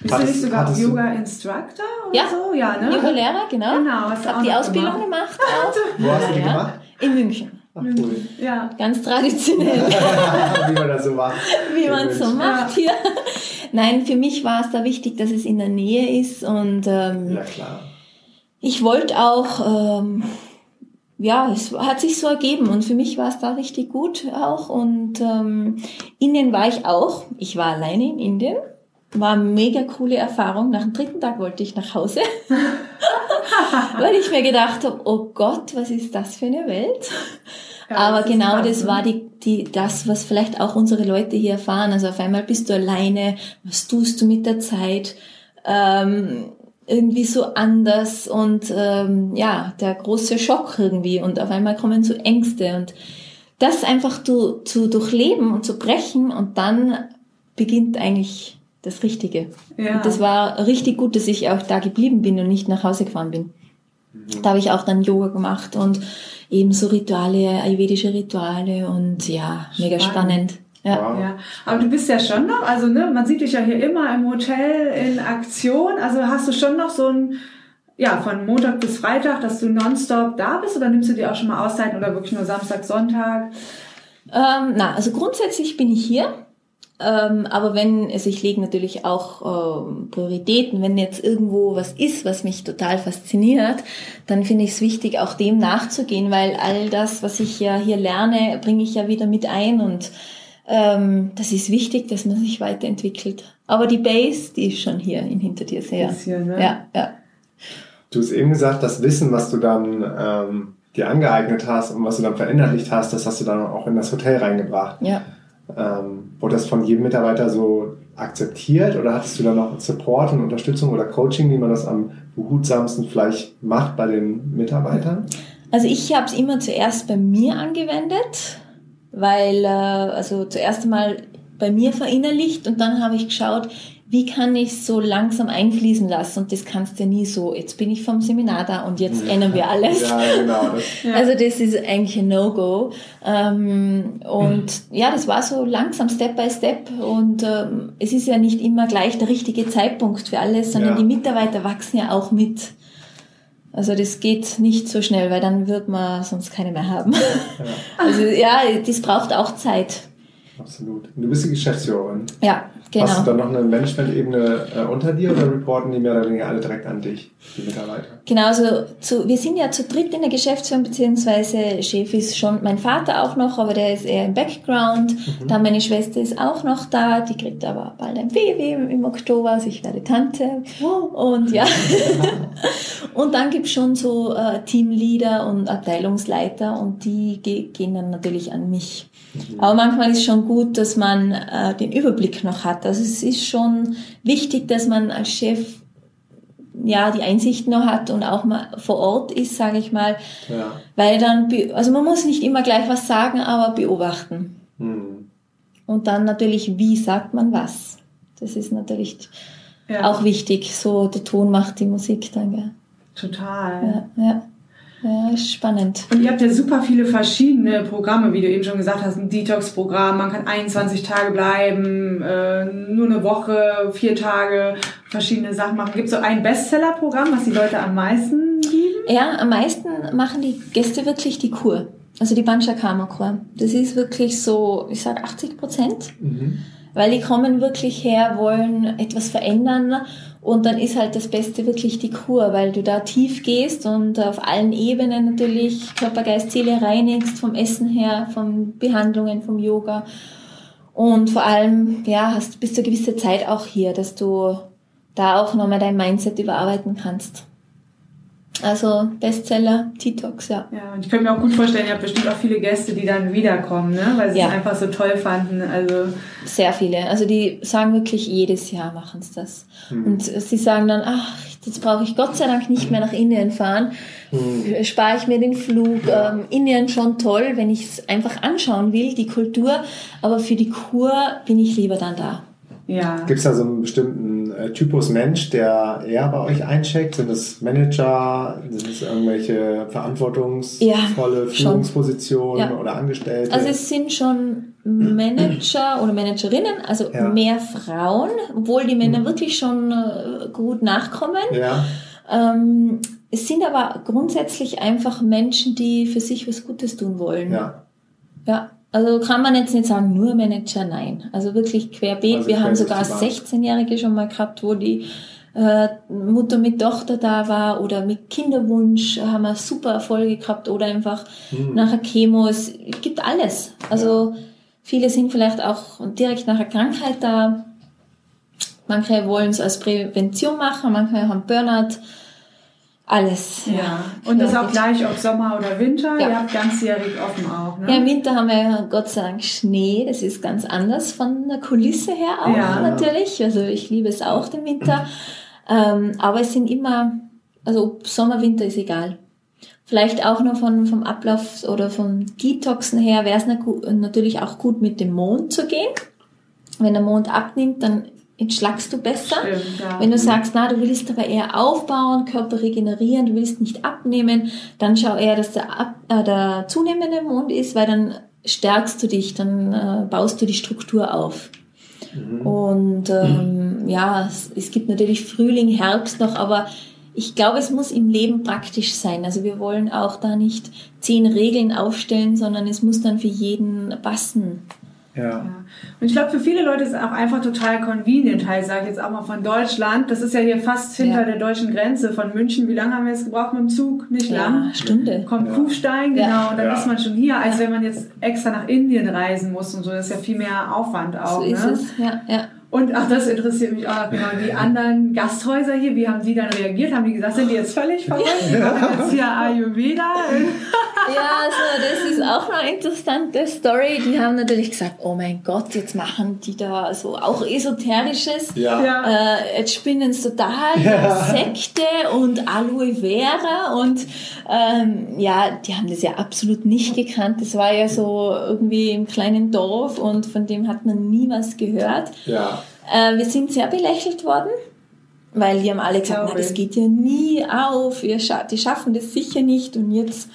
Speaker 3: Bist du nicht sogar Yoga-Instructor oder
Speaker 2: ja.
Speaker 3: so?
Speaker 2: Ja, ne? Yoga-Lehrer, genau. Genau. Hast du auch die Ausbildung gemacht. gemacht auch. *laughs*
Speaker 1: Wo hast du die gemacht?
Speaker 2: In München.
Speaker 1: Ach, cool.
Speaker 2: Ja. Ganz traditionell. *laughs*
Speaker 1: Wie man das so macht.
Speaker 2: Wie man es so macht hier. Nein, für mich war es da wichtig, dass es in der Nähe ist und ähm,
Speaker 1: ja, klar.
Speaker 2: ich wollte auch, ähm, ja, es hat sich so ergeben und für mich war es da richtig gut auch und ähm, Indien war ich auch. Ich war alleine in Indien. War eine mega coole Erfahrung. Nach dem dritten Tag wollte ich nach Hause. *laughs* weil ich mir gedacht habe, oh Gott, was ist das für eine Welt? Ja, Aber das genau das war die, die, das, was vielleicht auch unsere Leute hier erfahren. Also auf einmal bist du alleine, was tust du mit der Zeit? Ähm, irgendwie so anders und ähm, ja, der große Schock irgendwie und auf einmal kommen so Ängste und das einfach zu, zu durchleben und zu brechen und dann beginnt eigentlich das Richtige. Ja. Und das war richtig gut, dass ich auch da geblieben bin und nicht nach Hause gefahren bin. Mhm. Da habe ich auch dann Yoga gemacht und eben so Rituale, ayurvedische Rituale und ja, mega spannend. spannend. Ja.
Speaker 3: Wow. ja. Aber du bist ja schon noch, also ne, man sieht dich ja hier immer im Hotel in Aktion. Also hast du schon noch so ein, ja, von Montag bis Freitag, dass du nonstop da bist oder nimmst du dir auch schon mal Auszeiten oder wirklich nur Samstag, Sonntag?
Speaker 2: Ähm, na, also grundsätzlich bin ich hier. Ähm, aber wenn, also ich lege natürlich auch ähm, Prioritäten, wenn jetzt irgendwo was ist, was mich total fasziniert, dann finde ich es wichtig, auch dem nachzugehen, weil all das, was ich ja hier lerne, bringe ich ja wieder mit ein und ähm, das ist wichtig, dass man sich weiterentwickelt. Aber die Base, die ist schon hier in hinter dir sehr. Hier, ne? Ja, ja.
Speaker 1: Du hast eben gesagt, das Wissen, was du dann ähm, dir angeeignet hast und was du dann verinnerlicht hast, das hast du dann auch in das Hotel reingebracht.
Speaker 2: Ja.
Speaker 1: Ähm, wurde das von jedem Mitarbeiter so akzeptiert oder hattest du da noch Support und Unterstützung oder Coaching, wie man das am behutsamsten vielleicht macht bei den Mitarbeitern?
Speaker 2: Also ich habe es immer zuerst bei mir angewendet, weil äh, also zuerst einmal bei mir verinnerlicht und dann habe ich geschaut, wie kann ich es so langsam einfließen lassen? Und das kannst du ja nie so, jetzt bin ich vom Seminar da und jetzt ändern wir alles. Ja, genau. Das. Also das ist eigentlich ein No-Go. Ähm, und mhm. ja, das war so langsam, Step by Step. Und ähm, es ist ja nicht immer gleich der richtige Zeitpunkt für alles, sondern ja. die Mitarbeiter wachsen ja auch mit. Also das geht nicht so schnell, weil dann wird man sonst keine mehr haben. Ja. *laughs* Also ja, das braucht auch Zeit.
Speaker 1: Absolut. Du bist die Geschäftsführerin.
Speaker 2: Ja, genau.
Speaker 1: Hast du dann noch eine Management-Ebene äh, unter dir oder reporten die mehr oder weniger alle direkt an dich, die Mitarbeiter?
Speaker 2: Genau, also zu, wir sind ja zu dritt in der Geschäftsführung, beziehungsweise Chef ist schon mein Vater auch noch, aber der ist eher im Background. Mhm. Dann meine Schwester ist auch noch da, die kriegt aber bald ein Baby im Oktober, also ich werde Tante. Und ja. *laughs* und dann gibt's schon so äh, Teamleader und Abteilungsleiter und die gehen dann natürlich an mich. Aber manchmal ist schon gut, dass man äh, den Überblick noch hat. Also es ist schon wichtig, dass man als Chef ja die Einsicht noch hat und auch mal vor Ort ist, sage ich mal, ja. weil dann also man muss nicht immer gleich was sagen, aber beobachten. Mhm. Und dann natürlich, wie sagt man was? Das ist natürlich ja. auch wichtig. So der Ton macht die Musik dann. Gell?
Speaker 3: Total.
Speaker 2: Ja, ja. Ja, spannend.
Speaker 3: Und ihr habt ja super viele verschiedene Programme, wie du eben schon gesagt hast, ein Detox-Programm, man kann 21 Tage bleiben, äh, nur eine Woche, vier Tage, verschiedene Sachen machen. Gibt es so ein Bestseller-Programm, was die Leute am meisten lieben?
Speaker 2: Ja, am meisten machen die Gäste wirklich die Kur. Also die Panchakarma-Kur. Das ist wirklich so, ich sage 80 Prozent. Mhm. Weil die kommen wirklich her, wollen etwas verändern und dann ist halt das Beste wirklich die Kur, weil du da tief gehst und auf allen Ebenen natürlich Körper, Geist, Seele reinigst, vom Essen her, von Behandlungen, vom Yoga. Und vor allem, ja, hast bis zu gewisser Zeit auch hier, dass du da auch nochmal dein Mindset überarbeiten kannst. Also Bestseller, T-Tox, ja.
Speaker 3: Ja, und ich könnte mir auch gut vorstellen, ihr habt bestimmt auch viele Gäste, die dann wiederkommen, ne? weil sie ja. es einfach so toll fanden. Also
Speaker 2: Sehr viele. Also die sagen wirklich, jedes Jahr machen sie das. Mhm. Und sie sagen dann, ach, jetzt brauche ich Gott sei Dank nicht mehr nach Indien fahren. Mhm. Spare ich mir den Flug. Ja. Ähm, Indien schon toll, wenn ich es einfach anschauen will, die Kultur. Aber für die Kur bin ich lieber dann da.
Speaker 1: Ja. Gibt es da so einen bestimmten äh, Typus Mensch, der eher bei euch eincheckt? Sind es Manager? Sind es irgendwelche verantwortungsvolle ja, Führungspositionen ja. oder Angestellte?
Speaker 2: Also es sind schon Manager oder Managerinnen, also ja. mehr Frauen, obwohl die Männer mhm. wirklich schon äh, gut nachkommen. Ja. Ähm, es sind aber grundsätzlich einfach Menschen, die für sich was Gutes tun wollen. Ja. Ja. Also kann man jetzt nicht sagen, nur Manager, nein. Also wirklich querbeet. Also wir haben sogar 16-Jährige schon mal gehabt, wo die äh, Mutter mit Tochter da war oder mit Kinderwunsch haben wir super Erfolge gehabt oder einfach hm. nachher Chemo. Es gibt alles. Also ja. viele sind vielleicht auch direkt nach der Krankheit da. Manche wollen es als Prävention machen, manche haben Burnout. Alles.
Speaker 3: Ja. ja. Und das auch gleich, ob Sommer oder Winter. Ja. Ihr habt ganzjährig offen auch. Ne?
Speaker 2: Ja, im Winter haben wir Gott sei Dank Schnee. Das ist ganz anders von der Kulisse her auch ja. natürlich. Also ich liebe es auch den Winter. Ähm, aber es sind immer, also Sommer, Winter ist egal. Vielleicht auch noch von, vom Ablauf oder vom Detoxen her wäre es natürlich auch gut mit dem Mond zu gehen. Wenn der Mond abnimmt, dann entschlackst du besser. Stimmt, ja. Wenn du sagst, na, du willst aber eher aufbauen, Körper regenerieren, du willst nicht abnehmen, dann schau eher, dass der, ab, äh, der zunehmende Mond ist, weil dann stärkst du dich, dann äh, baust du die Struktur auf. Mhm. Und ähm, ja, es, es gibt natürlich Frühling, Herbst noch, aber ich glaube, es muss im Leben praktisch sein. Also wir wollen auch da nicht zehn Regeln aufstellen, sondern es muss dann für jeden passen.
Speaker 3: Ja. ja. Und ich glaube, für viele Leute ist es auch einfach total convenient, halt, sage ich jetzt auch mal von Deutschland. Das ist ja hier fast hinter ja. der deutschen Grenze von München. Wie lange haben wir jetzt gebraucht mit dem Zug? Nicht ja, lang.
Speaker 2: Stunde.
Speaker 3: Kommt ja. Kufstein, genau. Und dann ist man schon hier, als wenn man jetzt extra nach Indien reisen muss und so. Das ist ja viel mehr Aufwand auch. So ist ne? es, ja, ja. Und ach, das interessiert mich auch genau. Die *laughs* anderen Gasthäuser hier, wie haben die dann reagiert? Haben die gesagt, sind die jetzt völlig verrückt? Machen jetzt hier Ayurveda. *laughs*
Speaker 2: ja, also das ist auch eine interessante Story. Die haben natürlich gesagt, oh mein Gott, jetzt machen die da so auch Esoterisches. Ja. Äh, jetzt spinnen sie total ja. Sekte und Aloe Vera und ähm, ja, die haben das ja absolut nicht gekannt. Das war ja so irgendwie im kleinen Dorf und von dem hat man nie was gehört. Ja. Äh, wir sind sehr belächelt worden, weil die haben alle gesagt, na, das geht ja nie auf, ihr scha die schaffen das sicher nicht. Und jetzt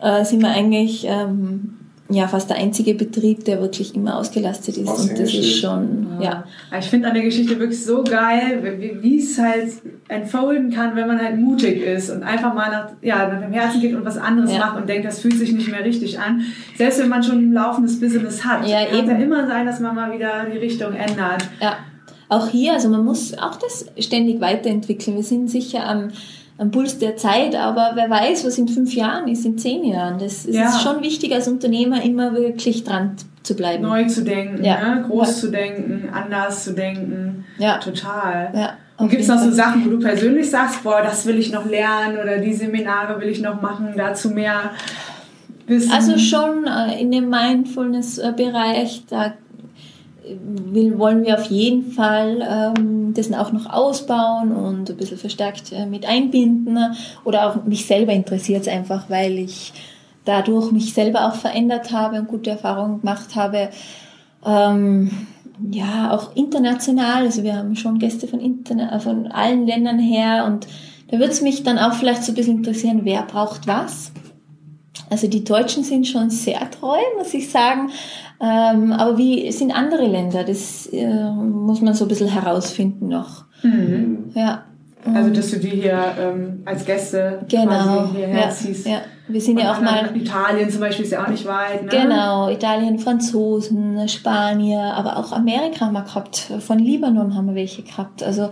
Speaker 2: äh, sind wir eigentlich ähm, ja fast der einzige Betrieb, der wirklich immer ausgelastet ist. und das ist schon, ja.
Speaker 3: ja. Ich finde an der Geschichte wirklich so geil, wie es halt entfolden kann, wenn man halt mutig ist und einfach mal nach, ja, nach dem Herzen geht und was anderes ja. macht und denkt, das fühlt sich nicht mehr richtig an. Selbst wenn man schon ein laufendes Business hat, ja, kann es ja immer sein, dass man mal wieder die Richtung ändert.
Speaker 2: Ja. Auch hier, also man muss auch das ständig weiterentwickeln. Wir sind sicher am am Puls der Zeit, aber wer weiß, was in fünf Jahren ist, in zehn Jahren. Das, ja. ist schon wichtig, als Unternehmer immer wirklich dran zu bleiben.
Speaker 3: Neu zu denken, ja. ne? groß ja. zu denken, anders zu denken. Ja. Total. Ja. Und gibt es noch so Sachen, wo du persönlich sagst, boah, das will ich noch lernen oder die Seminare will ich noch machen, dazu mehr
Speaker 2: wissen? Also schon äh, in dem Mindfulness-Bereich, da will, wollen wir auf jeden Fall ähm, das auch noch ausbauen und ein bisschen verstärkt äh, mit einbinden. Oder auch mich selber interessiert es einfach, weil ich dadurch mich selber auch verändert habe und gute Erfahrungen gemacht habe. Ähm, ja, auch international. Also wir haben schon Gäste von, Interna äh, von allen Ländern her und da würde es mich dann auch vielleicht so ein bisschen interessieren, wer braucht was. Also die Deutschen sind schon sehr treu, muss ich sagen. Ähm, aber wie sind andere Länder? Das äh, muss man so ein bisschen herausfinden noch. Mhm. Ja.
Speaker 3: Also, dass du die hier ähm, als Gäste
Speaker 2: Genau,
Speaker 3: quasi hierher
Speaker 2: ja,
Speaker 3: ziehst.
Speaker 2: ja. Wir sind ja
Speaker 3: Und
Speaker 2: auch mal
Speaker 3: Italien zum Beispiel ist ja auch nicht weit. Ne?
Speaker 2: Genau, Italien, Franzosen, Spanier, aber auch Amerika haben wir gehabt. Von Libanon haben wir welche gehabt. Also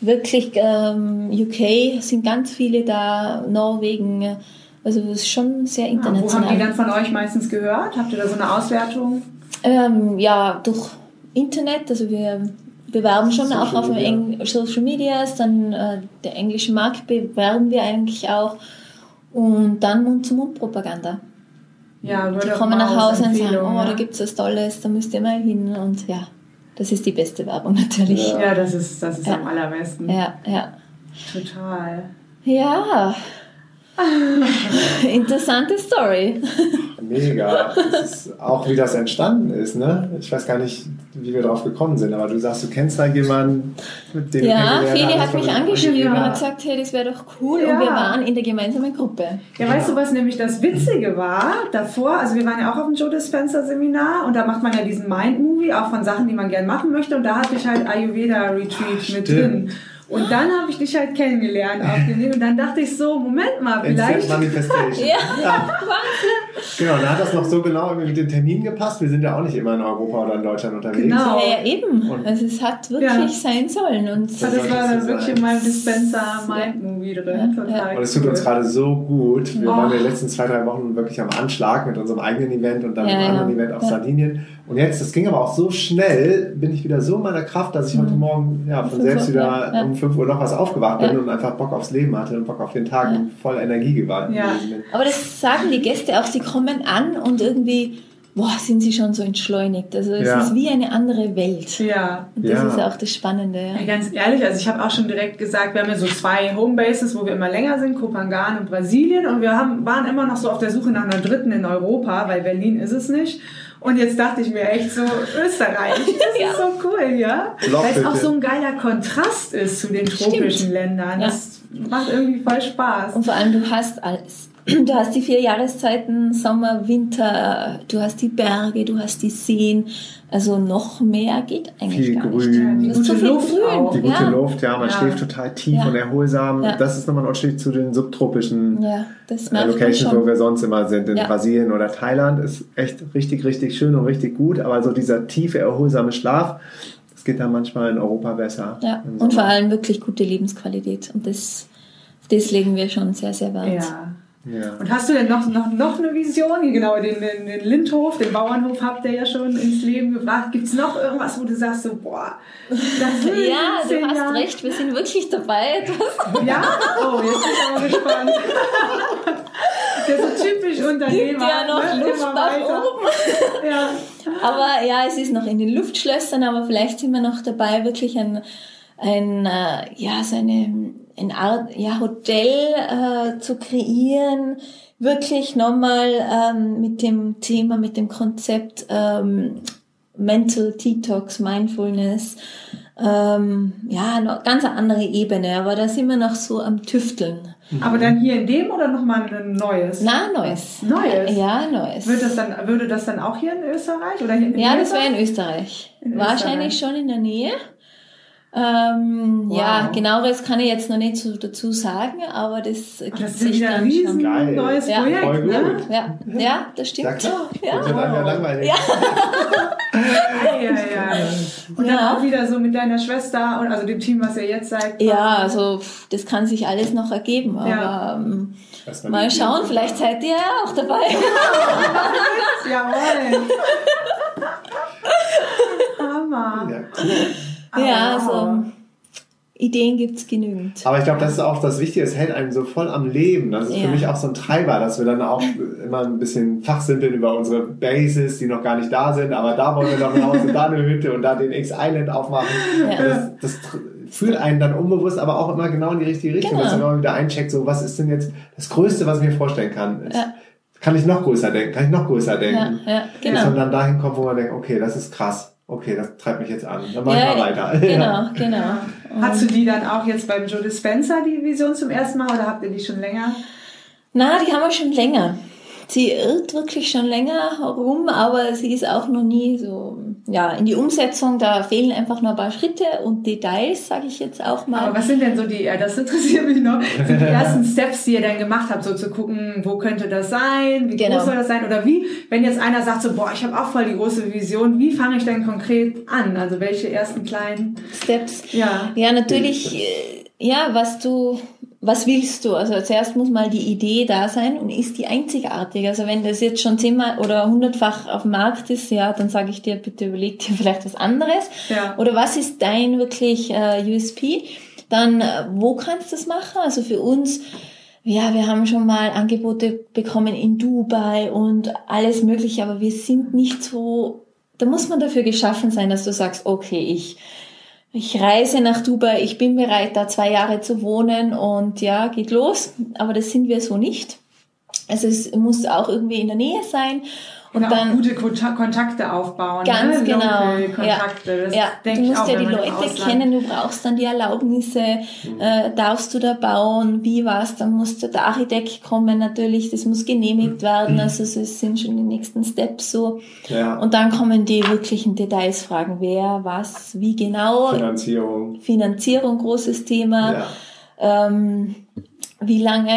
Speaker 2: wirklich ähm, UK sind ganz viele da, Norwegen. Also es ist schon sehr
Speaker 3: Ja, wo haben die
Speaker 2: international.
Speaker 3: dann von euch meistens gehört? Habt ihr da so eine Auswertung?
Speaker 2: ähm, ja, durch Internet. Also wir bewerben schon
Speaker 1: Social
Speaker 2: auch auf
Speaker 1: Media.
Speaker 2: Social Medias. Dann äh, der englische Markt bewerben wir eigentlich auch. Und dann Mund-zu-Mund-Propaganda.
Speaker 3: Ja,
Speaker 2: Die kommen nach Hause und sagen, oh,
Speaker 3: ja.
Speaker 2: da gibt's was Tolles, da müsst ihr mal hin. Und ja, das ist die beste Werbung *laughs* natürlich. Ja,
Speaker 3: Ja, das ist, das ist
Speaker 2: Ja.
Speaker 3: am allerbesten.
Speaker 2: ja. Ja,
Speaker 3: Total. *laughs*
Speaker 2: interessante Story.
Speaker 1: Mega. Das ist auch wie das entstanden ist, ne? Ich weiß gar nicht, wie wir drauf gekommen sind, aber du sagst, du kennst da jemanden, mit dem du
Speaker 2: Ja, Feli hat mich angeschrieben
Speaker 1: Ja.
Speaker 2: und hat gesagt, hey, das wäre doch cool.
Speaker 3: Ja.
Speaker 2: Und wir waren in der gemeinsamen Gruppe.
Speaker 3: Ja, weißt du, was nämlich das Witzige war davor? Also wir waren ja auch auf dem Joe Dispenza Seminar und da macht man ja diesen Mind-Movie, auch von Sachen, die man gern machen möchte und da hatte ich halt Ayurveda-Retreat mit
Speaker 1: Stimmt.
Speaker 3: drin. Und dann habe ich dich halt kennengelernt auf dem Ding und dann dachte ich so, Moment mal, vielleicht...
Speaker 1: Manifestation.
Speaker 2: Ja. *laughs*
Speaker 1: Genau, da hat das noch so genau mit den Terminen gepasst. Wir sind ja auch nicht immer in Europa oder in Deutschland unterwegs.
Speaker 3: Genau.
Speaker 2: Ja, ja, eben.
Speaker 1: Und-
Speaker 2: Also es hat wirklich
Speaker 3: Ja.
Speaker 2: sein sollen. Und
Speaker 3: Das, das war dann wirklich in meinem Dispenser Mind-Movie drin.
Speaker 2: Ja,
Speaker 1: Und es tut uns gerade so gut. Wir
Speaker 3: Oh.
Speaker 1: waren in den letzten zwei, drei Wochen wirklich am Anschlag mit unserem eigenen Event und dann
Speaker 2: Ja,
Speaker 1: einem
Speaker 2: ja.
Speaker 1: anderen Event auf
Speaker 2: Ja.
Speaker 1: Sardinien. Und jetzt, das ging aber auch so schnell, bin ich wieder so in meiner Kraft, dass ich heute Morgen ja, von
Speaker 2: Mhm. Fünf
Speaker 1: selbst
Speaker 2: Uhr,
Speaker 1: wieder um 5 Uhr noch was aufgewacht bin und einfach Bock aufs Leben hatte und Bock auf den Tag
Speaker 2: Ja.
Speaker 1: und voll Energie gewesen bin.
Speaker 2: Aber das sagen die Gäste auch, sie kommen an und irgendwie, boah, sind sie schon so entschleunigt. Also es
Speaker 1: Ja.
Speaker 2: ist wie eine andere Welt.
Speaker 3: Ja.
Speaker 2: Und das
Speaker 1: Ja.
Speaker 2: ist auch das Spannende.
Speaker 3: Ja,
Speaker 2: Ja.
Speaker 3: ganz ehrlich, also ich habe auch schon direkt gesagt, wir haben ja so zwei Homebases, wo wir immer länger sind, Kopangan und Brasilien. Und wir haben, waren immer noch so auf der Suche nach einer dritten in Europa, weil Berlin ist es nicht. Und jetzt dachte ich mir echt so, Österreich, *laughs* das
Speaker 2: Ja.
Speaker 3: ist so cool, ja? Weil es auch so ein geiler Kontrast ist zu den tropischen Ländern.
Speaker 2: Ja.
Speaker 3: Das macht irgendwie voll Spaß.
Speaker 2: Und vor allem, du hast alles. *clears throat* Du hast die vier Jahreszeiten, Sommer, Winter, du hast die Berge, du hast die Seen. Also noch mehr geht eigentlich
Speaker 1: Viel
Speaker 2: gar
Speaker 1: Grün.
Speaker 2: nicht. Viel
Speaker 3: Luft
Speaker 2: Grün.
Speaker 3: auch.
Speaker 1: Die gute
Speaker 2: ja.
Speaker 1: Luft, ja, man
Speaker 3: Ja.
Speaker 1: schläft total tief
Speaker 2: Ja.
Speaker 1: und erholsam.
Speaker 2: Ja.
Speaker 1: Das ist nochmal ein Unterschied zu den subtropischen
Speaker 2: Ja, das
Speaker 1: äh, Locations, wo wir sonst immer sind, in
Speaker 2: Ja.
Speaker 1: Brasilien oder Thailand, ist echt richtig, richtig schön und richtig gut. Aber so dieser tiefe, erholsame Schlaf, das geht dann manchmal in Europa besser.
Speaker 2: Ja, und vor allem wirklich gute Lebensqualität. Und das, das legen wir schon sehr, sehr Wert.
Speaker 3: Ja.
Speaker 1: Ja.
Speaker 3: Und hast du denn noch, noch, noch eine Vision? Genau, den, den, den Lindhof, den Bauernhof habt ihr ja schon ins Leben gebracht. Gibt es noch irgendwas, wo du sagst, so, boah, das *laughs* will ich
Speaker 2: Ja, du hast
Speaker 3: Jahren?
Speaker 2: recht, wir sind wirklich dabei. etwas- *laughs*
Speaker 3: Ja? Oh, jetzt bin ich aber gespannt. *laughs* Der ist so typisch Unternehmer.
Speaker 2: Gibt ja noch
Speaker 3: ne?
Speaker 2: Luft nach oben.
Speaker 3: Ja.
Speaker 2: Aber ja, es ist noch in den Luftschlössern, aber vielleicht sind wir noch dabei, wirklich ein, ein äh, ja, so eine, eine Art ja, Hotel äh, zu kreieren, wirklich nochmal ähm, mit dem Thema, mit dem Konzept ähm, Mental Detox, Mindfulness, ähm, ja, noch ganz eine andere Ebene, aber da sind wir noch so am Tüfteln.
Speaker 3: Aber dann hier in dem oder nochmal ein neues?
Speaker 2: Na, Neues.
Speaker 3: Neues?
Speaker 2: Ja, Neues.
Speaker 3: Wird das dann, würde das dann auch hier in Österreich? Oder hier in
Speaker 2: Ja, das
Speaker 3: Österreich?
Speaker 2: wäre in Österreich.
Speaker 3: In
Speaker 2: Wahrscheinlich schon in der Nähe. Ähm,
Speaker 3: Wow.
Speaker 2: Ja, genaueres kann ich jetzt noch nicht so dazu sagen, aber das gibt
Speaker 3: Das ist
Speaker 2: sich
Speaker 3: wieder ein
Speaker 2: dann
Speaker 3: riesen
Speaker 2: schon.
Speaker 1: Geil.
Speaker 3: neues
Speaker 2: Ja.
Speaker 3: Projekt, ne?
Speaker 2: Ja, ja, das stimmt.
Speaker 1: Ja klar,
Speaker 2: Ja.
Speaker 1: das wird einem ja langweilig.
Speaker 2: Ja.
Speaker 3: Ja, ja, ja. Und dann
Speaker 2: Ja.
Speaker 3: auch wieder so mit deiner Schwester und also dem Team, was ihr jetzt seid.
Speaker 2: Ja, also das kann sich alles noch ergeben, aber
Speaker 3: Ja.
Speaker 2: ähm,
Speaker 1: mal
Speaker 2: schauen,
Speaker 1: Idee.
Speaker 2: vielleicht seid ihr ja auch dabei. *laughs*
Speaker 3: Jawohl. Hammer.
Speaker 1: Ja, cool.
Speaker 2: Ja,
Speaker 3: wow.
Speaker 2: also Ideen gibt's genügend.
Speaker 1: Aber ich glaube, das ist auch das Wichtige, es hält einen so voll am Leben. Das ist
Speaker 2: Ja.
Speaker 1: für mich auch so ein Treiber, dass wir dann auch immer ein bisschen fachsimpeln über unsere Bases, die noch gar nicht da sind, aber da wollen wir noch raus und da eine Hütte und da den X-Island aufmachen.
Speaker 2: Ja.
Speaker 1: Das, das führt einen dann unbewusst, aber auch immer genau in die richtige Richtung,
Speaker 2: Genau.
Speaker 1: dass man immer wieder eincheckt, so was ist denn jetzt das Größte, was ich mir vorstellen kann. Es-
Speaker 2: Ja.
Speaker 1: Kann ich noch größer denken? Kann ich noch größer
Speaker 2: Ja,
Speaker 1: denken?
Speaker 2: ja,
Speaker 1: man
Speaker 2: genau.
Speaker 1: dann dahin kommt, wo man denkt, okay, das ist krass. Okay, das treibt mich jetzt an. Dann mach
Speaker 2: Ja,
Speaker 1: ich mal weiter. *laughs*
Speaker 2: Genau, genau.
Speaker 3: Hast du die dann auch jetzt beim Joe Dispenza, die Vision zum ersten Mal, oder habt ihr die schon länger?
Speaker 2: Na, die haben wir schon länger. Sie irrt wirklich schon länger herum, aber sie ist auch noch nie so ja, in die Umsetzung, da fehlen einfach noch ein paar Schritte und Details, sage ich jetzt auch mal.
Speaker 3: Aber was sind denn so die, ja, das interessiert mich noch, sind die *laughs* ersten Steps, die ihr dann gemacht habt, so zu gucken, wo könnte das sein, wie
Speaker 2: Genau.
Speaker 3: groß soll das sein oder wie, wenn jetzt einer sagt so, boah, ich habe auch voll die große Vision, wie fange ich denn konkret an? Also welche ersten kleinen,
Speaker 2: Steps.
Speaker 3: ja.
Speaker 2: Ja, natürlich, äh, ja, was du, was willst du? Also zuerst muss mal die Idee da sein und ist die einzigartig. Also wenn das jetzt schon zehnmal oder hundertfach auf dem Markt ist, ja, dann sage ich dir, bitte überleg dir *laughs* vielleicht was anderes.
Speaker 3: Ja.
Speaker 2: Oder was ist dein wirklich äh, USP? Dann, äh, wo kannst du das machen? Also für uns, ja, wir haben schon mal Angebote bekommen in Dubai und alles Mögliche, aber wir sind nicht so, da muss man dafür geschaffen sein, dass du sagst, okay, ich, ich reise nach Dubai, ich bin bereit, da zwei Jahre zu wohnen und ja, geht los. Aber das sind wir so nicht. Also es muss auch irgendwie in der Nähe sein. Und
Speaker 3: Und
Speaker 2: dann
Speaker 3: auch gute Konta- Kontakte aufbauen.
Speaker 2: Ganz
Speaker 3: ne?
Speaker 2: genau.
Speaker 3: Local Kontakte. Das
Speaker 2: ja,
Speaker 3: denke
Speaker 2: du musst
Speaker 3: auch,
Speaker 2: ja die Leute kennen, du brauchst dann die Erlaubnisse, äh, darfst du da bauen, wie war's, dann muss der Architekt kommen natürlich, das muss genehmigt werden, also es sind schon die nächsten Steps so.
Speaker 1: Ja.
Speaker 2: Und dann kommen die wirklichen Details, fragen wer, was, wie genau,
Speaker 1: Finanzierung.
Speaker 2: Finanzierung, großes Thema,
Speaker 1: Ja.
Speaker 2: ähm, wie lange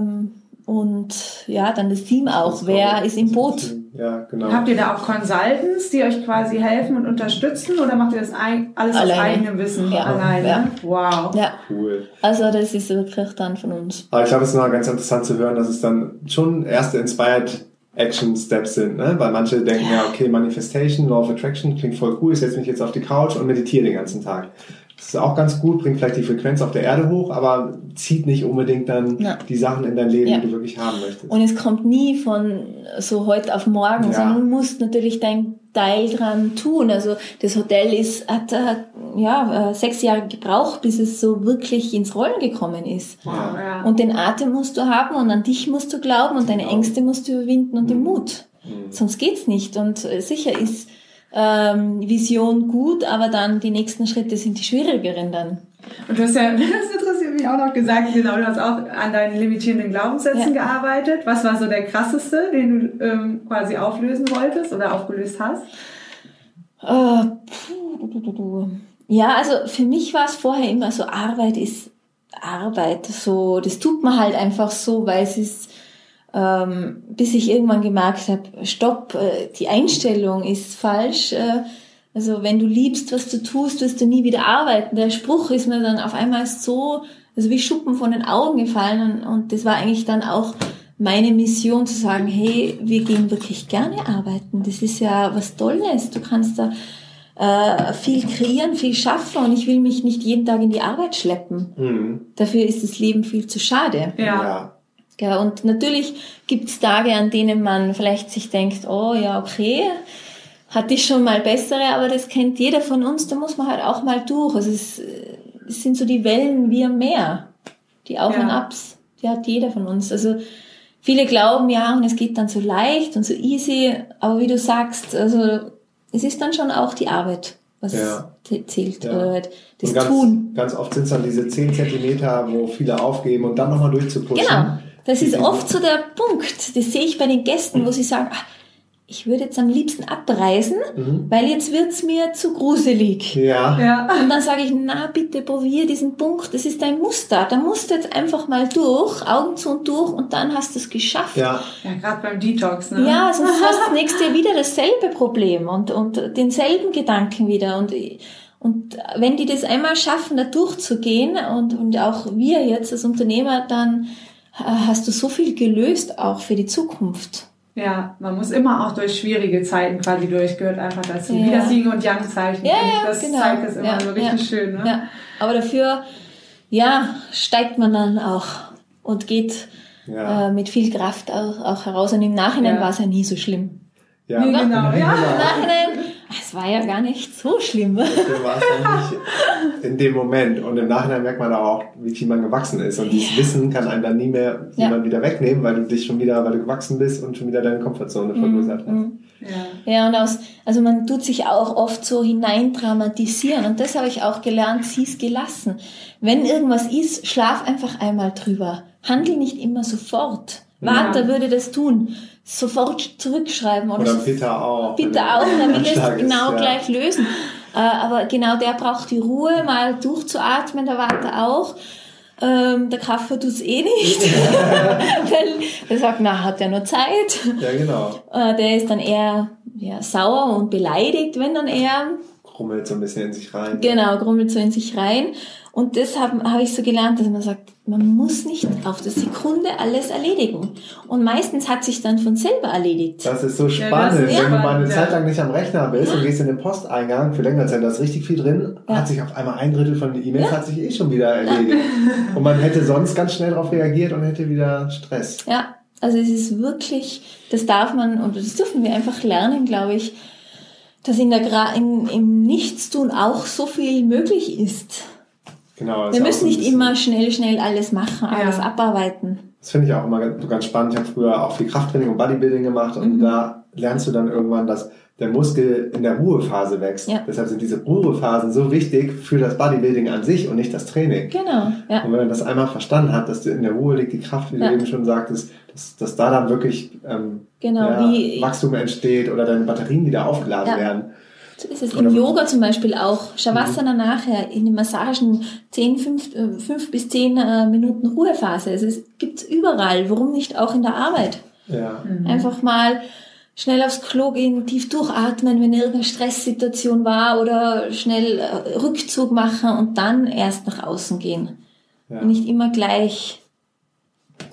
Speaker 2: ähm, und ja, dann das Team auch,
Speaker 1: Das
Speaker 2: wer
Speaker 1: kommt-
Speaker 2: ist im Boot.
Speaker 1: Ja, genau.
Speaker 3: Habt ihr da auch Consultants, die euch quasi helfen und unterstützen oder macht ihr das ein, alles aus
Speaker 2: Alleine.
Speaker 3: eigenem Wissen
Speaker 2: Ja.
Speaker 3: alleine?
Speaker 2: Ja.
Speaker 3: Wow.
Speaker 2: Ja,
Speaker 1: Cool.
Speaker 2: also das ist wirklich dann von uns.
Speaker 1: Aber ich glaube, es ist noch ganz interessant zu hören, dass es dann schon erste Inspired Action Steps sind, ne? Weil manche denken ja, okay, Manifestation, Law of Attraction klingt voll cool, ich setze mich jetzt auf die Couch und meditiere den ganzen Tag. Das ist auch ganz gut, bringt vielleicht die Frequenz auf der Erde hoch, aber zieht nicht unbedingt dann
Speaker 2: Ja.
Speaker 1: die Sachen in dein Leben,
Speaker 2: Ja.
Speaker 1: die du wirklich haben möchtest.
Speaker 2: Und es kommt nie von so heute auf morgen,
Speaker 1: Ja.
Speaker 2: sondern du musst natürlich dein Teil dran tun. Also das Hotel ist, hat, hat ja, äh, sechs Jahre gebraucht, bis es so wirklich ins Rollen gekommen ist.
Speaker 3: Wow, ja.
Speaker 2: Und den Atem musst du haben und an dich musst du glauben und deine
Speaker 1: Genau.
Speaker 2: Ängste musst du überwinden und den
Speaker 1: Mhm.
Speaker 2: Mut. Sonst geht's nicht. Und äh, sicher ist ähm, Vision gut, aber dann die nächsten Schritte sind die schwierigeren dann.
Speaker 3: Und du hast ja, *laughs* das interessiert mich auch noch gesagt, genau, du hast auch an deinen limitierenden Glaubenssätzen
Speaker 2: Ja.
Speaker 3: gearbeitet. Was war so der krasseste, den du ähm, quasi auflösen wolltest oder aufgelöst hast?
Speaker 2: Äh, puh, du, du, du. Ja, also für mich war es vorher immer so, Arbeit ist Arbeit. So, das tut man halt einfach so, weil es ist, ähm, bis ich irgendwann gemerkt habe, stopp, äh, die Einstellung ist falsch. Äh, also wenn du liebst, was du tust, wirst du nie wieder arbeiten. Der Spruch ist mir dann auf einmal so, also wie Schuppen von den Augen gefallen und, und das war eigentlich dann auch meine Mission zu sagen, hey, wir gehen wirklich gerne arbeiten. Das ist ja was Tolles. Du kannst da äh, viel kreieren, viel schaffen und ich will mich nicht jeden Tag in die Arbeit schleppen.
Speaker 1: Mhm.
Speaker 2: Dafür ist das Leben viel zu schade.
Speaker 3: Ja.
Speaker 2: Ja, und natürlich gibt's Tage, an denen man vielleicht sich denkt, oh ja, okay, hatte ich schon mal bessere, aber das kennt jeder von uns, da muss man halt auch mal durch. Also es, es sind so die Wellen wie am Meer, die Auf
Speaker 3: Ja.
Speaker 2: und Abs, die hat jeder von uns. Also viele glauben, ja, und es geht dann so leicht und so easy, aber wie du sagst, also es ist dann schon auch die Arbeit, was
Speaker 1: Ja.
Speaker 2: zählt,
Speaker 1: Ja.
Speaker 2: oder halt das
Speaker 1: ganz,
Speaker 2: Tun.
Speaker 1: Ganz oft sind es dann diese 10 Zentimeter, wo viele aufgeben und dann nochmal durchzupushen.
Speaker 2: Genau. Das ist oft so der Punkt. Das sehe ich bei den Gästen, wo sie sagen, ah, ich würde jetzt am liebsten abreisen,
Speaker 1: Mhm.
Speaker 2: weil jetzt wird's mir zu gruselig.
Speaker 1: Ja.
Speaker 3: Ja.
Speaker 2: Und dann sage ich, na bitte probier diesen Punkt, das ist dein Muster. Da musst du jetzt einfach mal durch, Augen zu und durch und dann hast du es geschafft.
Speaker 1: Ja.
Speaker 3: Ja, gerade beim Detox, ne?
Speaker 2: Ja, sonst *laughs* hast du das nächste Jahr wieder dasselbe Problem und, und denselben Gedanken wieder. Und, und wenn die das einmal schaffen, da durchzugehen und, und auch wir jetzt als Unternehmer, dann hast du so viel gelöst auch für die Zukunft.
Speaker 3: Ja, man muss immer auch durch schwierige Zeiten quasi durch, gehört einfach dazu. Wie
Speaker 2: Ja.
Speaker 3: das Yin und Yang Zeichen.
Speaker 2: Ja, ja,
Speaker 3: das
Speaker 2: genau.
Speaker 3: zeigt es immer
Speaker 2: Ja,
Speaker 3: so richtig
Speaker 2: ja.
Speaker 3: schön, ne?
Speaker 2: Ja, aber dafür, ja, steigt man dann auch und geht
Speaker 1: Ja.
Speaker 2: äh, mit viel Kraft auch, auch heraus. Und im Nachhinein
Speaker 3: Ja.
Speaker 2: war es ja nie so schlimm.
Speaker 1: ja.
Speaker 3: Nee, genau, ja.
Speaker 2: Im Nachhinein, es war ja gar nicht so schlimm.
Speaker 1: Dafür war es dann nicht in dem Moment. Und im Nachhinein merkt man auch, wie viel man gewachsen ist. Und dieses
Speaker 2: Ja.
Speaker 1: Wissen kann einem dann nie mehr
Speaker 2: Ja.
Speaker 1: jemand wieder wegnehmen, weil du dich schon wieder, weil du gewachsen bist und schon wieder deine Komfortzone vergrößert hast.
Speaker 2: Mhm.
Speaker 3: Ja.
Speaker 2: Ja, und aus, also man tut sich auch oft so hineindramatisieren. Und das habe ich auch gelernt, sieh's gelassen. Wenn irgendwas ist, schlaf einfach einmal drüber. Handel nicht immer sofort. Walter
Speaker 3: Ja.
Speaker 2: würde das tun. Sofort zurückschreiben. Oder,
Speaker 1: Oder Peter auch.
Speaker 2: Bitte auch, der will es
Speaker 1: ist,
Speaker 2: genau
Speaker 1: ja.
Speaker 2: gleich lösen. Äh, aber genau der braucht die Ruhe, mal durchzuatmen, der Walter auch. Ähm, der Kaffer tut's eh nicht. *laughs* *laughs* Weil der sagt, na, hat er nur Zeit.
Speaker 1: Ja, genau.
Speaker 2: Äh, der ist dann eher ja, sauer und beleidigt, wenn dann er
Speaker 1: Rummelt so ein bisschen in sich rein.
Speaker 2: genau grummelt so in sich rein. Und deshalb habe ich so gelernt, dass man sagt, man muss nicht auf die Sekunde alles erledigen. Und meistens hat sich dann von selber erledigt.
Speaker 1: Das ist so
Speaker 3: Ja,
Speaker 1: spannend,
Speaker 3: das ist
Speaker 1: wenn du mal eine
Speaker 3: spannend,
Speaker 1: Zeit
Speaker 3: ja.
Speaker 1: lang nicht am Rechner bist und gehst in den Posteingang für längere Zeit, da ist richtig viel drin,
Speaker 2: Ja.
Speaker 1: hat sich auf einmal ein Drittel von den E-Mails hat sich eh schon wieder erledigt. *laughs* Und man hätte sonst ganz schnell darauf reagiert und hätte wieder Stress.
Speaker 2: Ja, also es ist wirklich, das darf man und das dürfen wir einfach lernen, glaube ich, dass in der Gra in, im Nichtstun auch so viel möglich ist.
Speaker 1: Genau.
Speaker 2: Wir müssen nicht immer schnell, schnell alles machen,
Speaker 3: Ja.
Speaker 2: alles abarbeiten.
Speaker 1: Das finde ich auch immer ganz, ganz spannend. Ich habe früher auch viel Krafttraining und Bodybuilding gemacht und
Speaker 2: Mhm.
Speaker 1: da lernst du dann irgendwann, dass der Muskel in der Ruhephase wächst.
Speaker 2: Ja.
Speaker 1: Deshalb sind diese Ruhephasen so wichtig für das Bodybuilding an sich und nicht das Training.
Speaker 2: Genau, ja.
Speaker 1: Und wenn man das einmal verstanden hat, dass in der Ruhe liegt die Kraft, wie
Speaker 2: Ja.
Speaker 1: du eben schon sagtest, dass, dass da dann wirklich ähm,
Speaker 2: Genau,
Speaker 1: ja,
Speaker 2: wie-
Speaker 1: Wachstum entsteht oder deine Batterien wieder aufgeladen
Speaker 2: Ja.
Speaker 1: werden.
Speaker 2: So ist es.
Speaker 1: Oder-
Speaker 2: Im Yoga zum Beispiel auch. Shavasana nachher, in den Massagen 10, 5, äh, 5 bis 10 äh, Minuten Ruhephase. Also es gibt's überall. Warum nicht auch in der Arbeit?
Speaker 1: Ja.
Speaker 2: Einfach mal schnell aufs Klo gehen, tief durchatmen, wenn irgendeine Stresssituation war oder schnell äh, Rückzug machen und dann erst nach außen gehen.
Speaker 1: Ja.
Speaker 2: Und nicht immer gleich.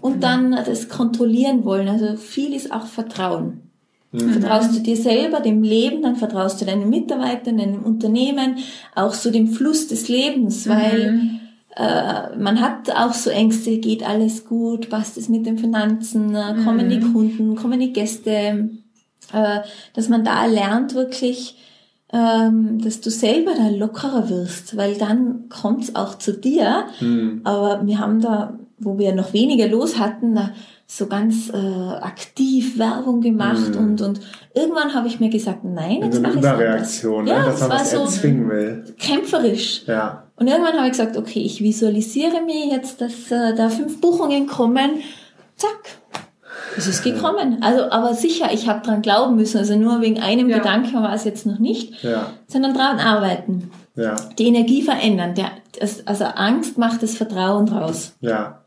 Speaker 2: Und dann das kontrollieren wollen. Also viel ist auch Vertrauen. Vertraust du dir selber, dem Leben, dann vertraust du deinen Mitarbeitern, deinem Unternehmen, auch so dem Fluss des Lebens, weil äh, man hat auch so Ängste, geht alles gut, passt es mit den Finanzen, äh, kommen die Kunden, kommen die Gäste, äh, dass man da lernt wirklich, ähm, dass du selber da lockerer wirst, weil dann kommt's auch zu dir.
Speaker 1: Hm.
Speaker 2: Aber wir haben da, wo wir noch weniger los hatten, da so ganz äh, aktiv Werbung gemacht und, und irgendwann habe ich mir gesagt, nein,
Speaker 1: In
Speaker 2: jetzt mache ich
Speaker 1: Überreaktion,
Speaker 2: Ja,
Speaker 1: ne? dass
Speaker 2: das
Speaker 1: man
Speaker 2: war
Speaker 1: was
Speaker 2: so
Speaker 1: erzwingen will.
Speaker 2: kämpferisch.
Speaker 1: Ja.
Speaker 2: Und irgendwann habe ich gesagt, okay, ich visualisiere mir jetzt, dass äh, da fünf Buchungen kommen. Zack. Es ist gekommen. Also, aber sicher, ich habe dran glauben müssen. Also nur wegen einem
Speaker 3: Ja.
Speaker 2: Gedanken war es jetzt noch nicht,
Speaker 1: Ja.
Speaker 2: sondern dran arbeiten.
Speaker 1: Ja.
Speaker 2: Die Energie verändern. Der, also Angst macht das Vertrauen draus.
Speaker 1: Ja.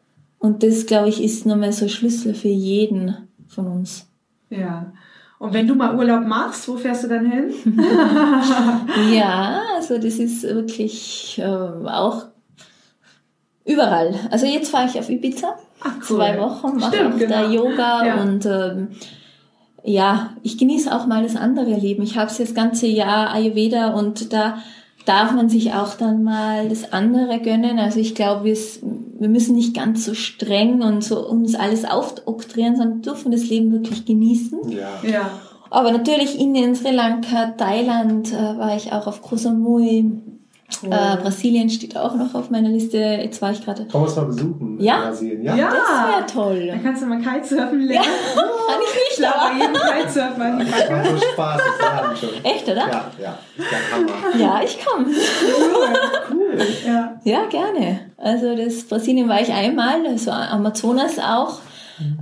Speaker 2: Und das, glaube ich, ist nochmal so Schlüssel für jeden von uns.
Speaker 3: Ja. Und wenn du mal Urlaub machst, wo fährst du dann hin? *laughs* *laughs*
Speaker 2: Ja, also das ist wirklich äh, auch überall. Also jetzt fahre ich auf Ibiza.
Speaker 3: Ach, cool.
Speaker 2: Zwei Wochen, mache
Speaker 3: Stimmt,
Speaker 2: auch da
Speaker 3: genau.
Speaker 2: Yoga
Speaker 3: Ja.
Speaker 2: und ähm, ja, ich genieße auch mal das andere Leben. Ich habe es das ganze Jahr Ayurveda und da darf man sich auch dann mal das andere gönnen. Also ich glaube, wir, müssen nicht ganz so streng und so uns alles aufoktroyieren, sondern dürfen das Leben wirklich genießen.
Speaker 1: Ja.
Speaker 3: Ja.
Speaker 2: Aber natürlich Indien, Sri Lanka, Thailand äh, war ich auch auf Koh Samui. Äh, Brasilien steht auch noch auf meiner Liste. Jetzt war ich gerade.
Speaker 1: Komm uns mal besuchen
Speaker 2: Ja.
Speaker 1: in Brasilien. Ja.
Speaker 3: Ja.
Speaker 2: Das wäre toll.
Speaker 3: Dann kannst du mal Kitesurfen lernen. *laughs*
Speaker 2: Kann ich
Speaker 3: Ich
Speaker 2: nicht,
Speaker 3: glaube,
Speaker 2: aber.
Speaker 3: jeden Kitesurfer. die
Speaker 1: Das macht so Spaß, das lernen schon.
Speaker 2: Echt, oder?
Speaker 1: Ja, ja. Der Hammer.
Speaker 2: Ja, ich komme.
Speaker 1: Cool.
Speaker 3: Ja.
Speaker 2: Ja, gerne. Also das Brasilien war ich einmal, also Amazonas auch.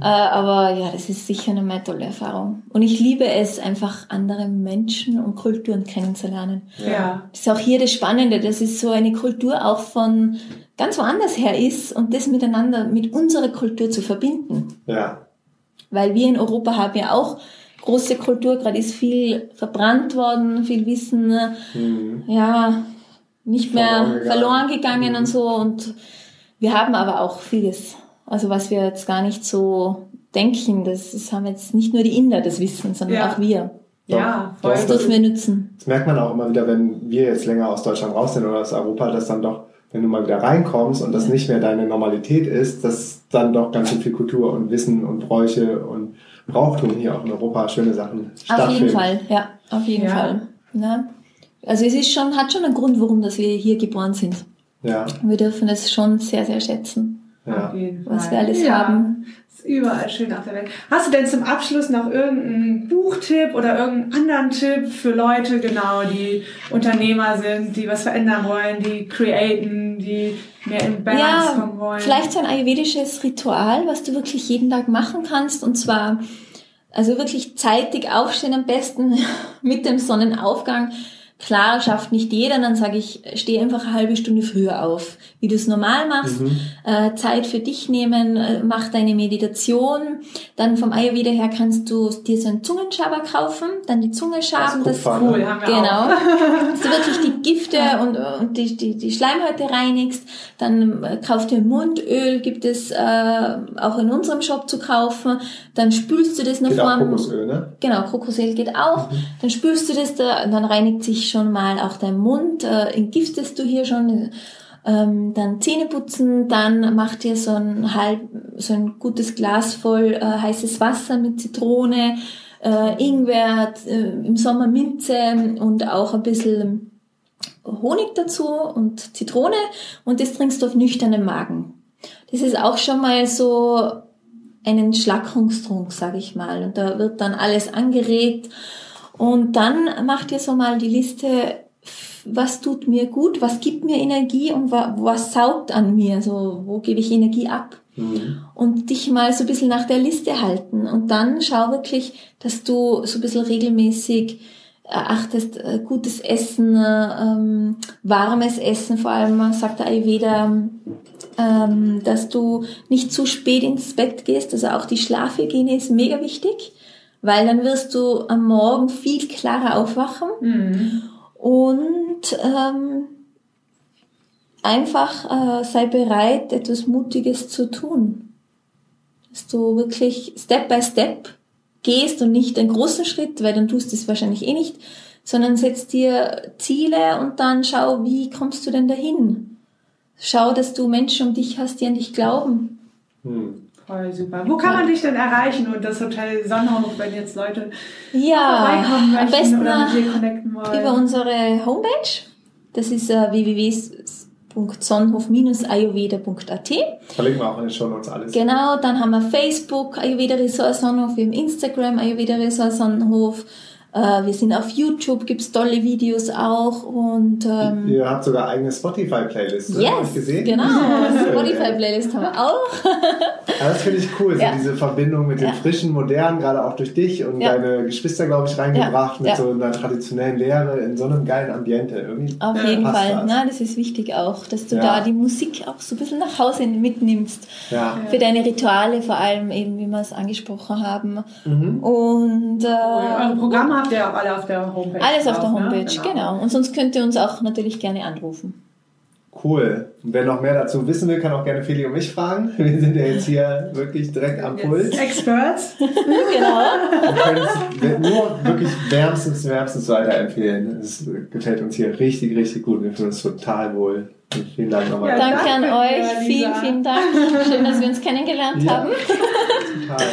Speaker 2: Äh, aber ja, das ist sicher eine mehr tolle Erfahrung. Und ich liebe es, einfach andere Menschen und Kulturen kennenzulernen.
Speaker 3: Ja.
Speaker 2: Das ist auch hier das Spannende, dass es so eine Kultur auch von ganz woanders her ist und das miteinander, mit unserer Kultur zu verbinden.
Speaker 1: Ja.
Speaker 2: Weil wir in Europa haben ja auch große Kultur, gerade ist viel verbrannt worden, viel Wissen, äh,
Speaker 1: Mhm.
Speaker 2: ja, nicht mehr
Speaker 1: Verloren gegangen.
Speaker 2: gegangen
Speaker 1: Mhm.
Speaker 2: und so. Und wir haben aber auch vieles, also was wir jetzt gar nicht so denken, das, das haben jetzt nicht nur die Inder das Wissen, sondern
Speaker 3: Ja.
Speaker 2: auch wir.
Speaker 3: Ja,
Speaker 1: Doch,
Speaker 3: voll.
Speaker 2: Das dürfen wir nutzen.
Speaker 1: Das merkt man auch immer wieder, wenn wir jetzt länger aus Deutschland raus sind oder aus Europa, dass dann doch, wenn du mal wieder reinkommst und das nicht mehr deine Normalität ist, dass dann doch ganz schön viel Kultur und Wissen und Bräuche und Brauchtum hier auch in Europa schöne Sachen
Speaker 2: Auf
Speaker 1: stattfinden.
Speaker 2: jeden Fall, ja, auf jeden
Speaker 3: Ja.
Speaker 2: Fall. Ja. Also es ist schon, hat schon einen Grund, warum dass wir hier geboren sind.
Speaker 1: Ja,
Speaker 2: Wir dürfen es schon sehr, sehr schätzen.
Speaker 3: Fall.
Speaker 2: was wir alles
Speaker 3: ja.
Speaker 2: haben.
Speaker 3: Ist überall schön auf der Welt. Hast du denn zum Abschluss noch irgendeinen Buchtipp oder irgendeinen anderen Tipp für Leute, genau, die Unternehmer sind, die was verändern wollen, die createn, die mehr in Balance kommen
Speaker 2: Ja,
Speaker 3: wollen?
Speaker 2: vielleicht so ein ayurvedisches Ritual, was du wirklich jeden Tag machen kannst. Und zwar, also wirklich zeitig aufstehen, am besten *laughs* mit dem Sonnenaufgang. Klar, schafft nicht jeder, dann sage ich, steh einfach eine halbe Stunde früher auf, wie du es normal machst. Äh, Zeit für dich nehmen, äh, mach deine Meditation. Dann vom Ayurveda her kannst du dir so einen Zungenschaber kaufen, dann die Zunge schaben.
Speaker 1: Das ist Kupfer,
Speaker 3: cool, haben wir
Speaker 2: Genau. Dass du wirklich die Gifte und, und die, die, die Schleimhäute reinigst. Dann äh, kauf dir Mundöl, gibt es äh, auch in unserem Shop zu kaufen. Dann spülst du das noch
Speaker 1: Geht
Speaker 2: vorm...
Speaker 1: Kokosöl, ne?
Speaker 2: Genau, Kokosöl geht auch. Dann spülst du das da und dann reinigt sich schon mal auch dein Mund. Äh, entgiftest du hier schon. Ähm, dann Zähne putzen, dann mach dir so ein halb, so ein gutes Glas voll äh, heißes Wasser mit Zitrone, äh, Ingwer, äh, im Sommer Minze und auch ein bisschen Honig dazu und Zitrone und das trinkst du auf nüchternem Magen. Das ist auch schon mal so einen Schlackungstrunk, sage ich mal. Und da wird dann alles angeregt. Und dann mach dir so mal die Liste, was tut mir gut, was gibt mir Energie und wa was saugt an mir, so wo gebe ich Energie ab. Und dich mal so ein bisschen nach der Liste halten. Und dann schau wirklich, dass du so ein bisschen regelmäßig äh, achtest, äh, gutes Essen, äh, ähm, warmes Essen, vor allem sagt der Ayurveda, ähm, dass du nicht zu spät ins Bett gehst. Also auch die Schlafhygiene ist mega wichtig, weil dann wirst du am Morgen viel klarer aufwachen
Speaker 3: Mhm.
Speaker 2: und ähm, einfach äh, sei bereit, etwas Mutiges zu tun. Dass du wirklich Step by Step gehst und nicht einen großen Schritt, weil dann tust du es wahrscheinlich eh nicht, sondern setz dir Ziele und dann schau, wie kommst du denn dahin? Schau, dass du Menschen um dich hast, die an dich glauben.
Speaker 1: Hm.
Speaker 3: Voll super. Wo kann man dich denn erreichen und das Hotel Sonnenhof, wenn jetzt Leute
Speaker 2: Ja,
Speaker 3: vorbeikommen
Speaker 2: am
Speaker 3: möchten
Speaker 2: besten
Speaker 3: oder mit dir connecten wollen?
Speaker 2: über unsere Homepage. Das ist äh, www.sonnenhof-ayurveda.at.
Speaker 1: Verlinken wir auch in den Show Notes alles.
Speaker 2: Genau, dann haben wir Facebook, Ayurveda Resort Sonnenhof, wir haben Instagram, Ayurveda Resort Sonnenhof. Äh, wir sind auf YouTube, gibt's tolle Videos auch und ähm,
Speaker 1: Ihr habt sogar eigene Spotify-Playlist, ne? Hab ich
Speaker 2: yes,
Speaker 1: gesehen?
Speaker 2: genau, *laughs* Spotify-Playlist haben wir auch.
Speaker 1: Das finde ich cool, so
Speaker 2: Ja.
Speaker 1: diese Verbindung mit dem
Speaker 2: Ja.
Speaker 1: frischen, modernen, gerade auch durch dich und
Speaker 2: Ja.
Speaker 1: deine Geschwister, glaube ich, reingebracht
Speaker 2: Ja.
Speaker 1: mit
Speaker 2: Ja.
Speaker 1: so einer traditionellen Lehre in so einem geilen Ambiente. Irgendwie
Speaker 2: Auf jeden Fall,
Speaker 1: das.
Speaker 2: na, das ist wichtig auch, dass du
Speaker 1: Ja.
Speaker 2: da die Musik auch so ein bisschen nach Hause mitnimmst.
Speaker 1: Ja.
Speaker 2: Für deine Rituale vor allem eben, wie wir es angesprochen haben.
Speaker 1: Mhm.
Speaker 2: Und äh,
Speaker 3: Eure Programme habt ihr auch alle auf der Homepage.
Speaker 2: alles auf der
Speaker 3: drauf, ne?
Speaker 2: Homepage, genau. Und sonst könnt ihr uns auch natürlich gerne anrufen.
Speaker 1: Cool. Und wer noch mehr dazu wissen will, kann auch gerne Feli und mich fragen. *laughs* Wir sind ja jetzt hier wirklich direkt am Puls.
Speaker 3: Experts. *laughs*
Speaker 2: genau.
Speaker 1: Wir können es nur wirklich wärmstens, wärmstens weiterempfehlen. Es gefällt uns hier richtig, richtig gut. Wir fühlen uns total wohl. Und vielen Dank nochmal.
Speaker 3: Ja,
Speaker 2: Danke an
Speaker 3: danke
Speaker 2: euch.
Speaker 3: dir,
Speaker 2: Vielen, vielen Dank. Schön, dass wir uns kennengelernt
Speaker 1: Ja.
Speaker 2: haben.
Speaker 1: Total.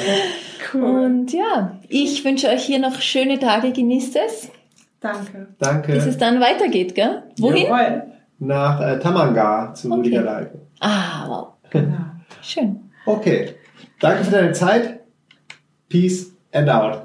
Speaker 3: Cool.
Speaker 2: Und ja, ich wünsche euch hier noch schöne Tage. Genießt es,
Speaker 3: Danke.
Speaker 1: Danke.
Speaker 2: bis es dann weitergeht, gell? Wohin?
Speaker 3: Jawohl.
Speaker 1: Nach äh, Tamanga zu
Speaker 2: Okay.
Speaker 1: Leike.
Speaker 2: Ah, wow.
Speaker 3: Genau. *laughs*
Speaker 2: Schön.
Speaker 1: Okay. Danke für deine Zeit. Peace and out.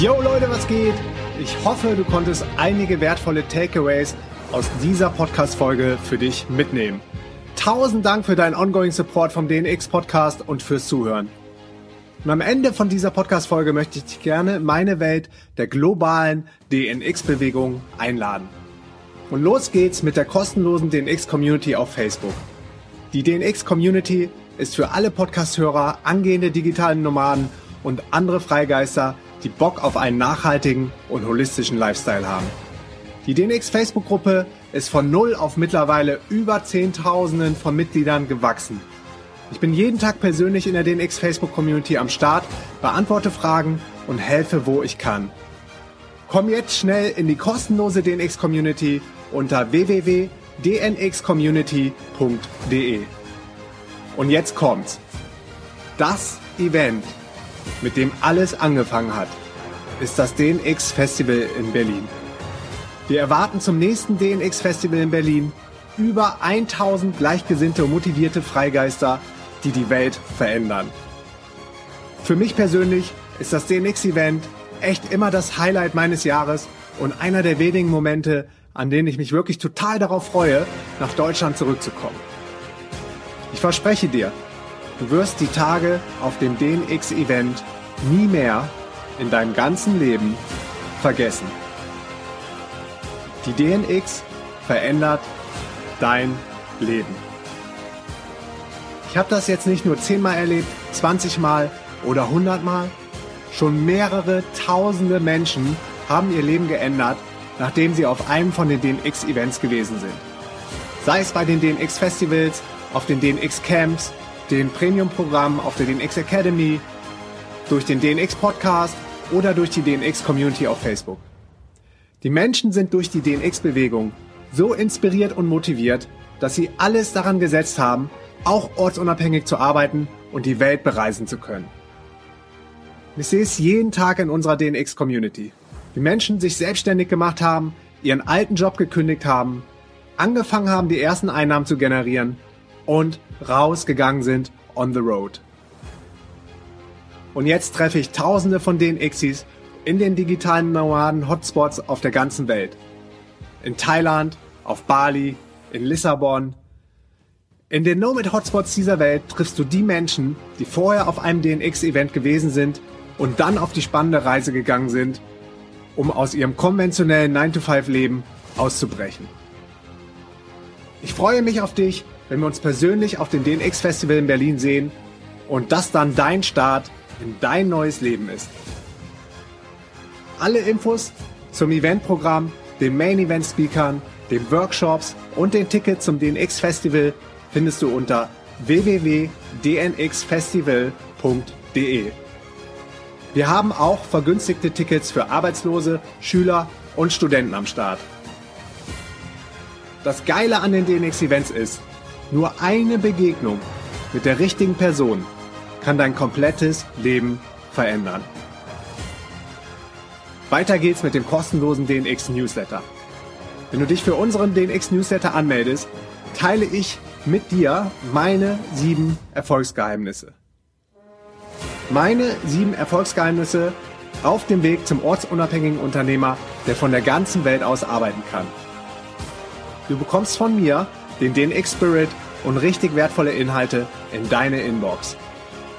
Speaker 1: Yo Leute, was geht? Ich hoffe, du konntest einige wertvolle Takeaways aus dieser Podcast-Folge für dich mitnehmen. Tausend Dank für deinen ongoing Support vom DNX Podcast und fürs Zuhören. Und am Ende von dieser Podcast-Folge möchte ich dich gerne in meine Welt der globalen DNX-Bewegung einladen. Und los geht's mit der kostenlosen DNX-Community auf Facebook. Die DNX-Community ist für alle Podcast-Hörer, angehende digitalen Nomaden und andere Freigeister, die Bock auf einen nachhaltigen und holistischen Lifestyle haben. Die DNX Facebook-Gruppe ist von null auf mittlerweile über Zehntausenden von Mitgliedern gewachsen. Ich bin jeden Tag persönlich in der DNX Facebook-Community am Start, beantworte Fragen und helfe, wo ich kann. Komm jetzt schnell in die kostenlose DNX-Community unter www.dnxcommunity.de. Und jetzt kommt's. Das Event, mit dem alles angefangen hat, ist das DNX Festival in Berlin. Wir erwarten zum nächsten DNX Festival in Berlin über 1000 gleichgesinnte und motivierte Freigeister, die die Welt verändern. Für mich persönlich ist das DNX-Event echt immer das Highlight meines Jahres und einer der wenigen Momente, an denen ich mich wirklich total darauf freue, nach Deutschland zurückzukommen. Ich verspreche dir, du wirst die Tage auf dem DNX-Event nie mehr in deinem ganzen Leben vergessen. Die DNX verändert dein Leben. Ich habe das jetzt nicht nur zehnmal erlebt, 20 Mal oder 100 Mal. Schon mehrere tausende Menschen haben ihr Leben geändert, nachdem sie auf einem von den DNX-Events gewesen sind. Sei es bei den DNX-Festivals, auf den DNX-Camps, den Premium-Programmen auf der DNX Academy, durch den DNX-Podcast oder durch die DNX-Community auf Facebook. Die Menschen sind durch die DNX-Bewegung so inspiriert und motiviert, dass sie alles daran gesetzt haben, auch ortsunabhängig zu arbeiten und die Welt bereisen zu können. Ich sehe es jeden Tag in unserer DNX-Community. Die Menschen sich selbstständig gemacht haben, ihren alten Job gekündigt haben, angefangen haben, die ersten Einnahmen zu generieren und rausgegangen sind on the road. Und jetzt treffe ich tausende von DNXis in den digitalen Nomaden-Hotspots auf der ganzen Welt. In Thailand, auf Bali, in Lissabon. In den Nomad-Hotspots dieser Welt triffst du die Menschen, die vorher auf einem DNX-Event gewesen sind und dann auf die spannende Reise gegangen sind, um aus ihrem konventionellen 9-to-5-Leben auszubrechen. Ich freue mich auf dich, wenn wir uns persönlich auf dem DNX-Festival in Berlin sehen und das dann dein Start in dein neues Leben ist. Alle Infos zum Eventprogramm, den Main Event Speakern, den Workshops und den Tickets zum DNX Festival findest du unter www.dnxfestival.de. Wir haben auch vergünstigte Tickets für Arbeitslose, Schüler und Studenten am Start. Das Geile an den DNX Events ist, nur eine Begegnung mit der richtigen Person kann dein komplettes Leben verändern. Weiter geht's mit dem kostenlosen DNX Newsletter. Wenn du dich für unseren DNX Newsletter anmeldest, teile ich mit dir meine sieben Erfolgsgeheimnisse. Meine sieben Erfolgsgeheimnisse auf dem Weg zum ortsunabhängigen Unternehmer, der von der ganzen Welt aus arbeiten kann. Du bekommst von mir den DNX Spirit und richtig wertvolle Inhalte in deine Inbox.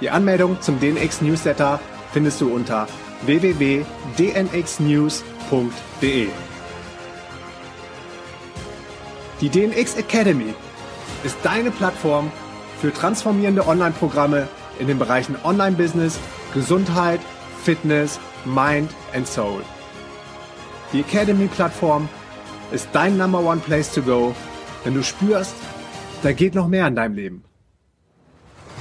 Speaker 1: Die Anmeldung zum DNX Newsletter findest du unter www.dnxnews.de. Die DNX Academy ist deine Plattform für transformierende Online-Programme in den Bereichen Online-Business, Gesundheit, Fitness, Mind and Soul. Die Academy-Plattform ist dein Number One Place to Go, wenn du spürst, da geht noch mehr in deinem Leben.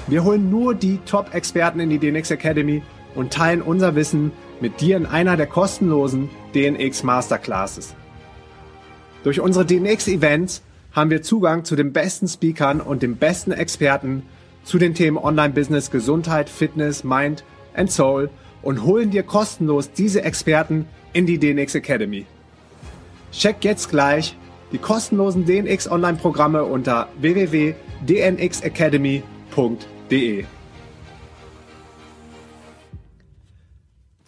Speaker 1: Wir holen nur die Top-Experten in die DNX Academy und teilen unser Wissen mit dir in einer der kostenlosen DNX Masterclasses. Durch unsere DNX Events haben wir Zugang zu den besten Speakern und den besten Experten zu den Themen Online-Business, Gesundheit, Fitness, Mind and Soul und holen dir kostenlos diese Experten in die DNX Academy. Check jetzt gleich die kostenlosen DNX Online-Programme unter www.dnxacademy.com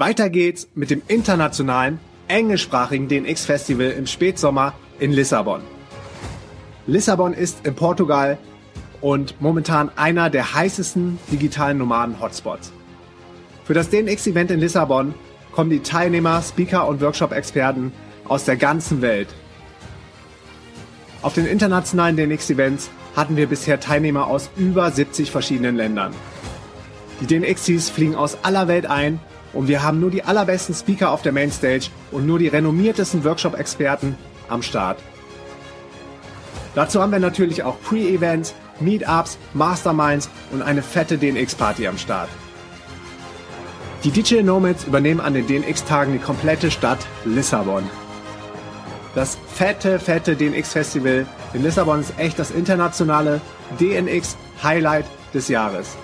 Speaker 1: Weiter geht's mit dem internationalen, englischsprachigen DNX Festival im Spätsommer in Lissabon. Lissabon ist in Portugal und momentan einer der heißesten digitalen Nomaden-Hotspots. Für das DNX-Event in Lissabon kommen die Teilnehmer, Speaker und Workshop-Experten aus der ganzen Welt. Auf den internationalen DNX-Events hatten wir bisher Teilnehmer aus über 70 verschiedenen Ländern. Die DNXs fliegen aus aller Welt ein und wir haben nur die allerbesten Speaker auf der Mainstage und nur die renommiertesten Workshop-Experten am Start. Dazu haben wir natürlich auch Pre-Events, Meetups, Masterminds und eine fette DNX-Party am Start. Die Digital Nomads übernehmen an den DNX-Tagen die komplette Stadt Lissabon. Das fette, fette DNX-Festival in Lissabon ist echt das internationale DNX-Highlight des Jahres.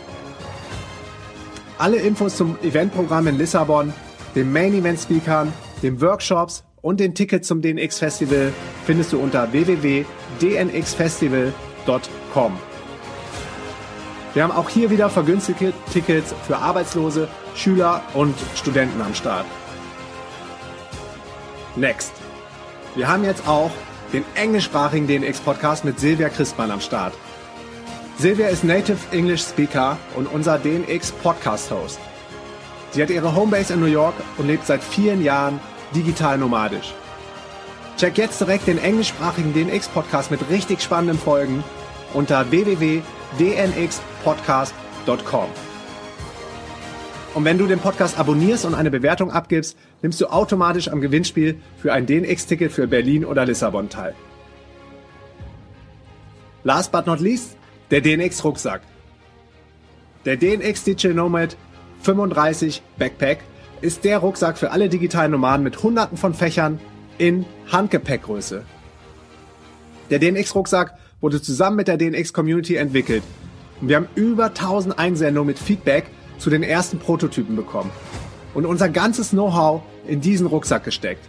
Speaker 1: Alle Infos zum Eventprogramm in Lissabon, den Main-Event-Speakern, den Workshops und den Ticket zum DNX Festival findest du unter www.dnxfestival.com. Wir haben auch hier wieder vergünstigte Tickets für Arbeitslose, Schüler und Studenten am Start. Next. Wir haben jetzt auch den englischsprachigen DNX-Podcast mit Silvia Christmann am Start. Silvia ist Native English Speaker und unser DNX Podcast Host. Sie hat ihre Homebase in New York und lebt seit vielen Jahren digital nomadisch. Check jetzt direkt den englischsprachigen DNX Podcast mit richtig spannenden Folgen unter www.dnxpodcast.com. Und wenn du den Podcast abonnierst und eine Bewertung abgibst, nimmst du automatisch am Gewinnspiel für ein DNX-Ticket für Berlin oder Lissabon teil. Last but not least, der DNX-Rucksack. Der DNX Digital Nomad 35 Backpack ist der Rucksack für alle digitalen Nomaden mit hunderten von Fächern in Handgepäckgröße. Der DNX-Rucksack wurde zusammen mit der DNX-Community entwickelt und wir haben über 1000 Einsendungen mit Feedback zu den ersten Prototypen bekommen und unser ganzes Know-how in diesen Rucksack gesteckt.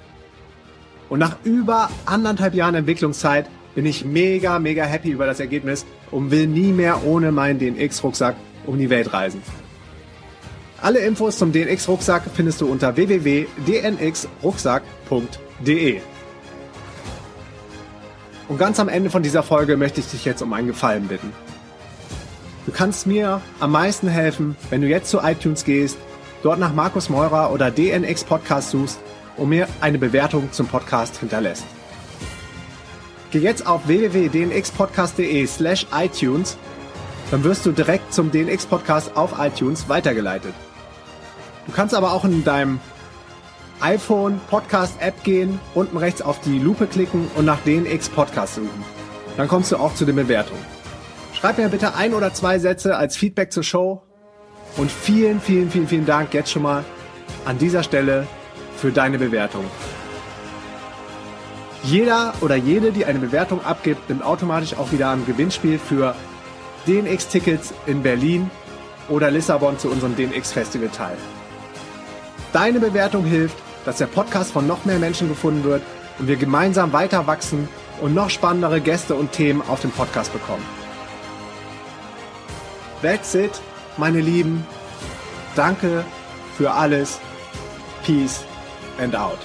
Speaker 1: Und nach über anderthalb Jahren Entwicklungszeit bin ich mega, mega happy über das Ergebnis und will nie mehr ohne meinen DNX-Rucksack um die Welt reisen. Alle Infos zum DNX-Rucksack findest du unter www.dnxrucksack.de. Und ganz am Ende von dieser Folge möchte ich dich jetzt um einen Gefallen bitten. Du kannst mir am meisten helfen, wenn du jetzt zu iTunes gehst, dort nach Markus Meurer oder DNX Podcast suchst und mir eine Bewertung zum Podcast hinterlässt. Geh jetzt auf www.dnxpodcast.de slash iTunes, dann wirst du direkt zum DNX Podcast auf iTunes weitergeleitet. Du kannst aber auch in deinem iPhone Podcast App gehen, unten rechts auf die Lupe klicken und nach DNX Podcast suchen. Dann kommst du auch zu den Bewertungen. Schreib mir bitte ein oder zwei Sätze als Feedback zur Show und vielen, vielen, vielen, vielen Dank jetzt schon mal an dieser Stelle für deine Bewertung. Jeder oder jede, die eine Bewertung abgibt, nimmt automatisch auch wieder am Gewinnspiel für DNX-Tickets in Berlin oder Lissabon zu unserem DNX-Festival teil. Deine Bewertung hilft, dass der Podcast von noch mehr Menschen gefunden wird und wir gemeinsam weiter wachsen und noch spannendere Gäste und Themen auf dem Podcast bekommen. That's it, meine Lieben. Danke für alles. Peace and out.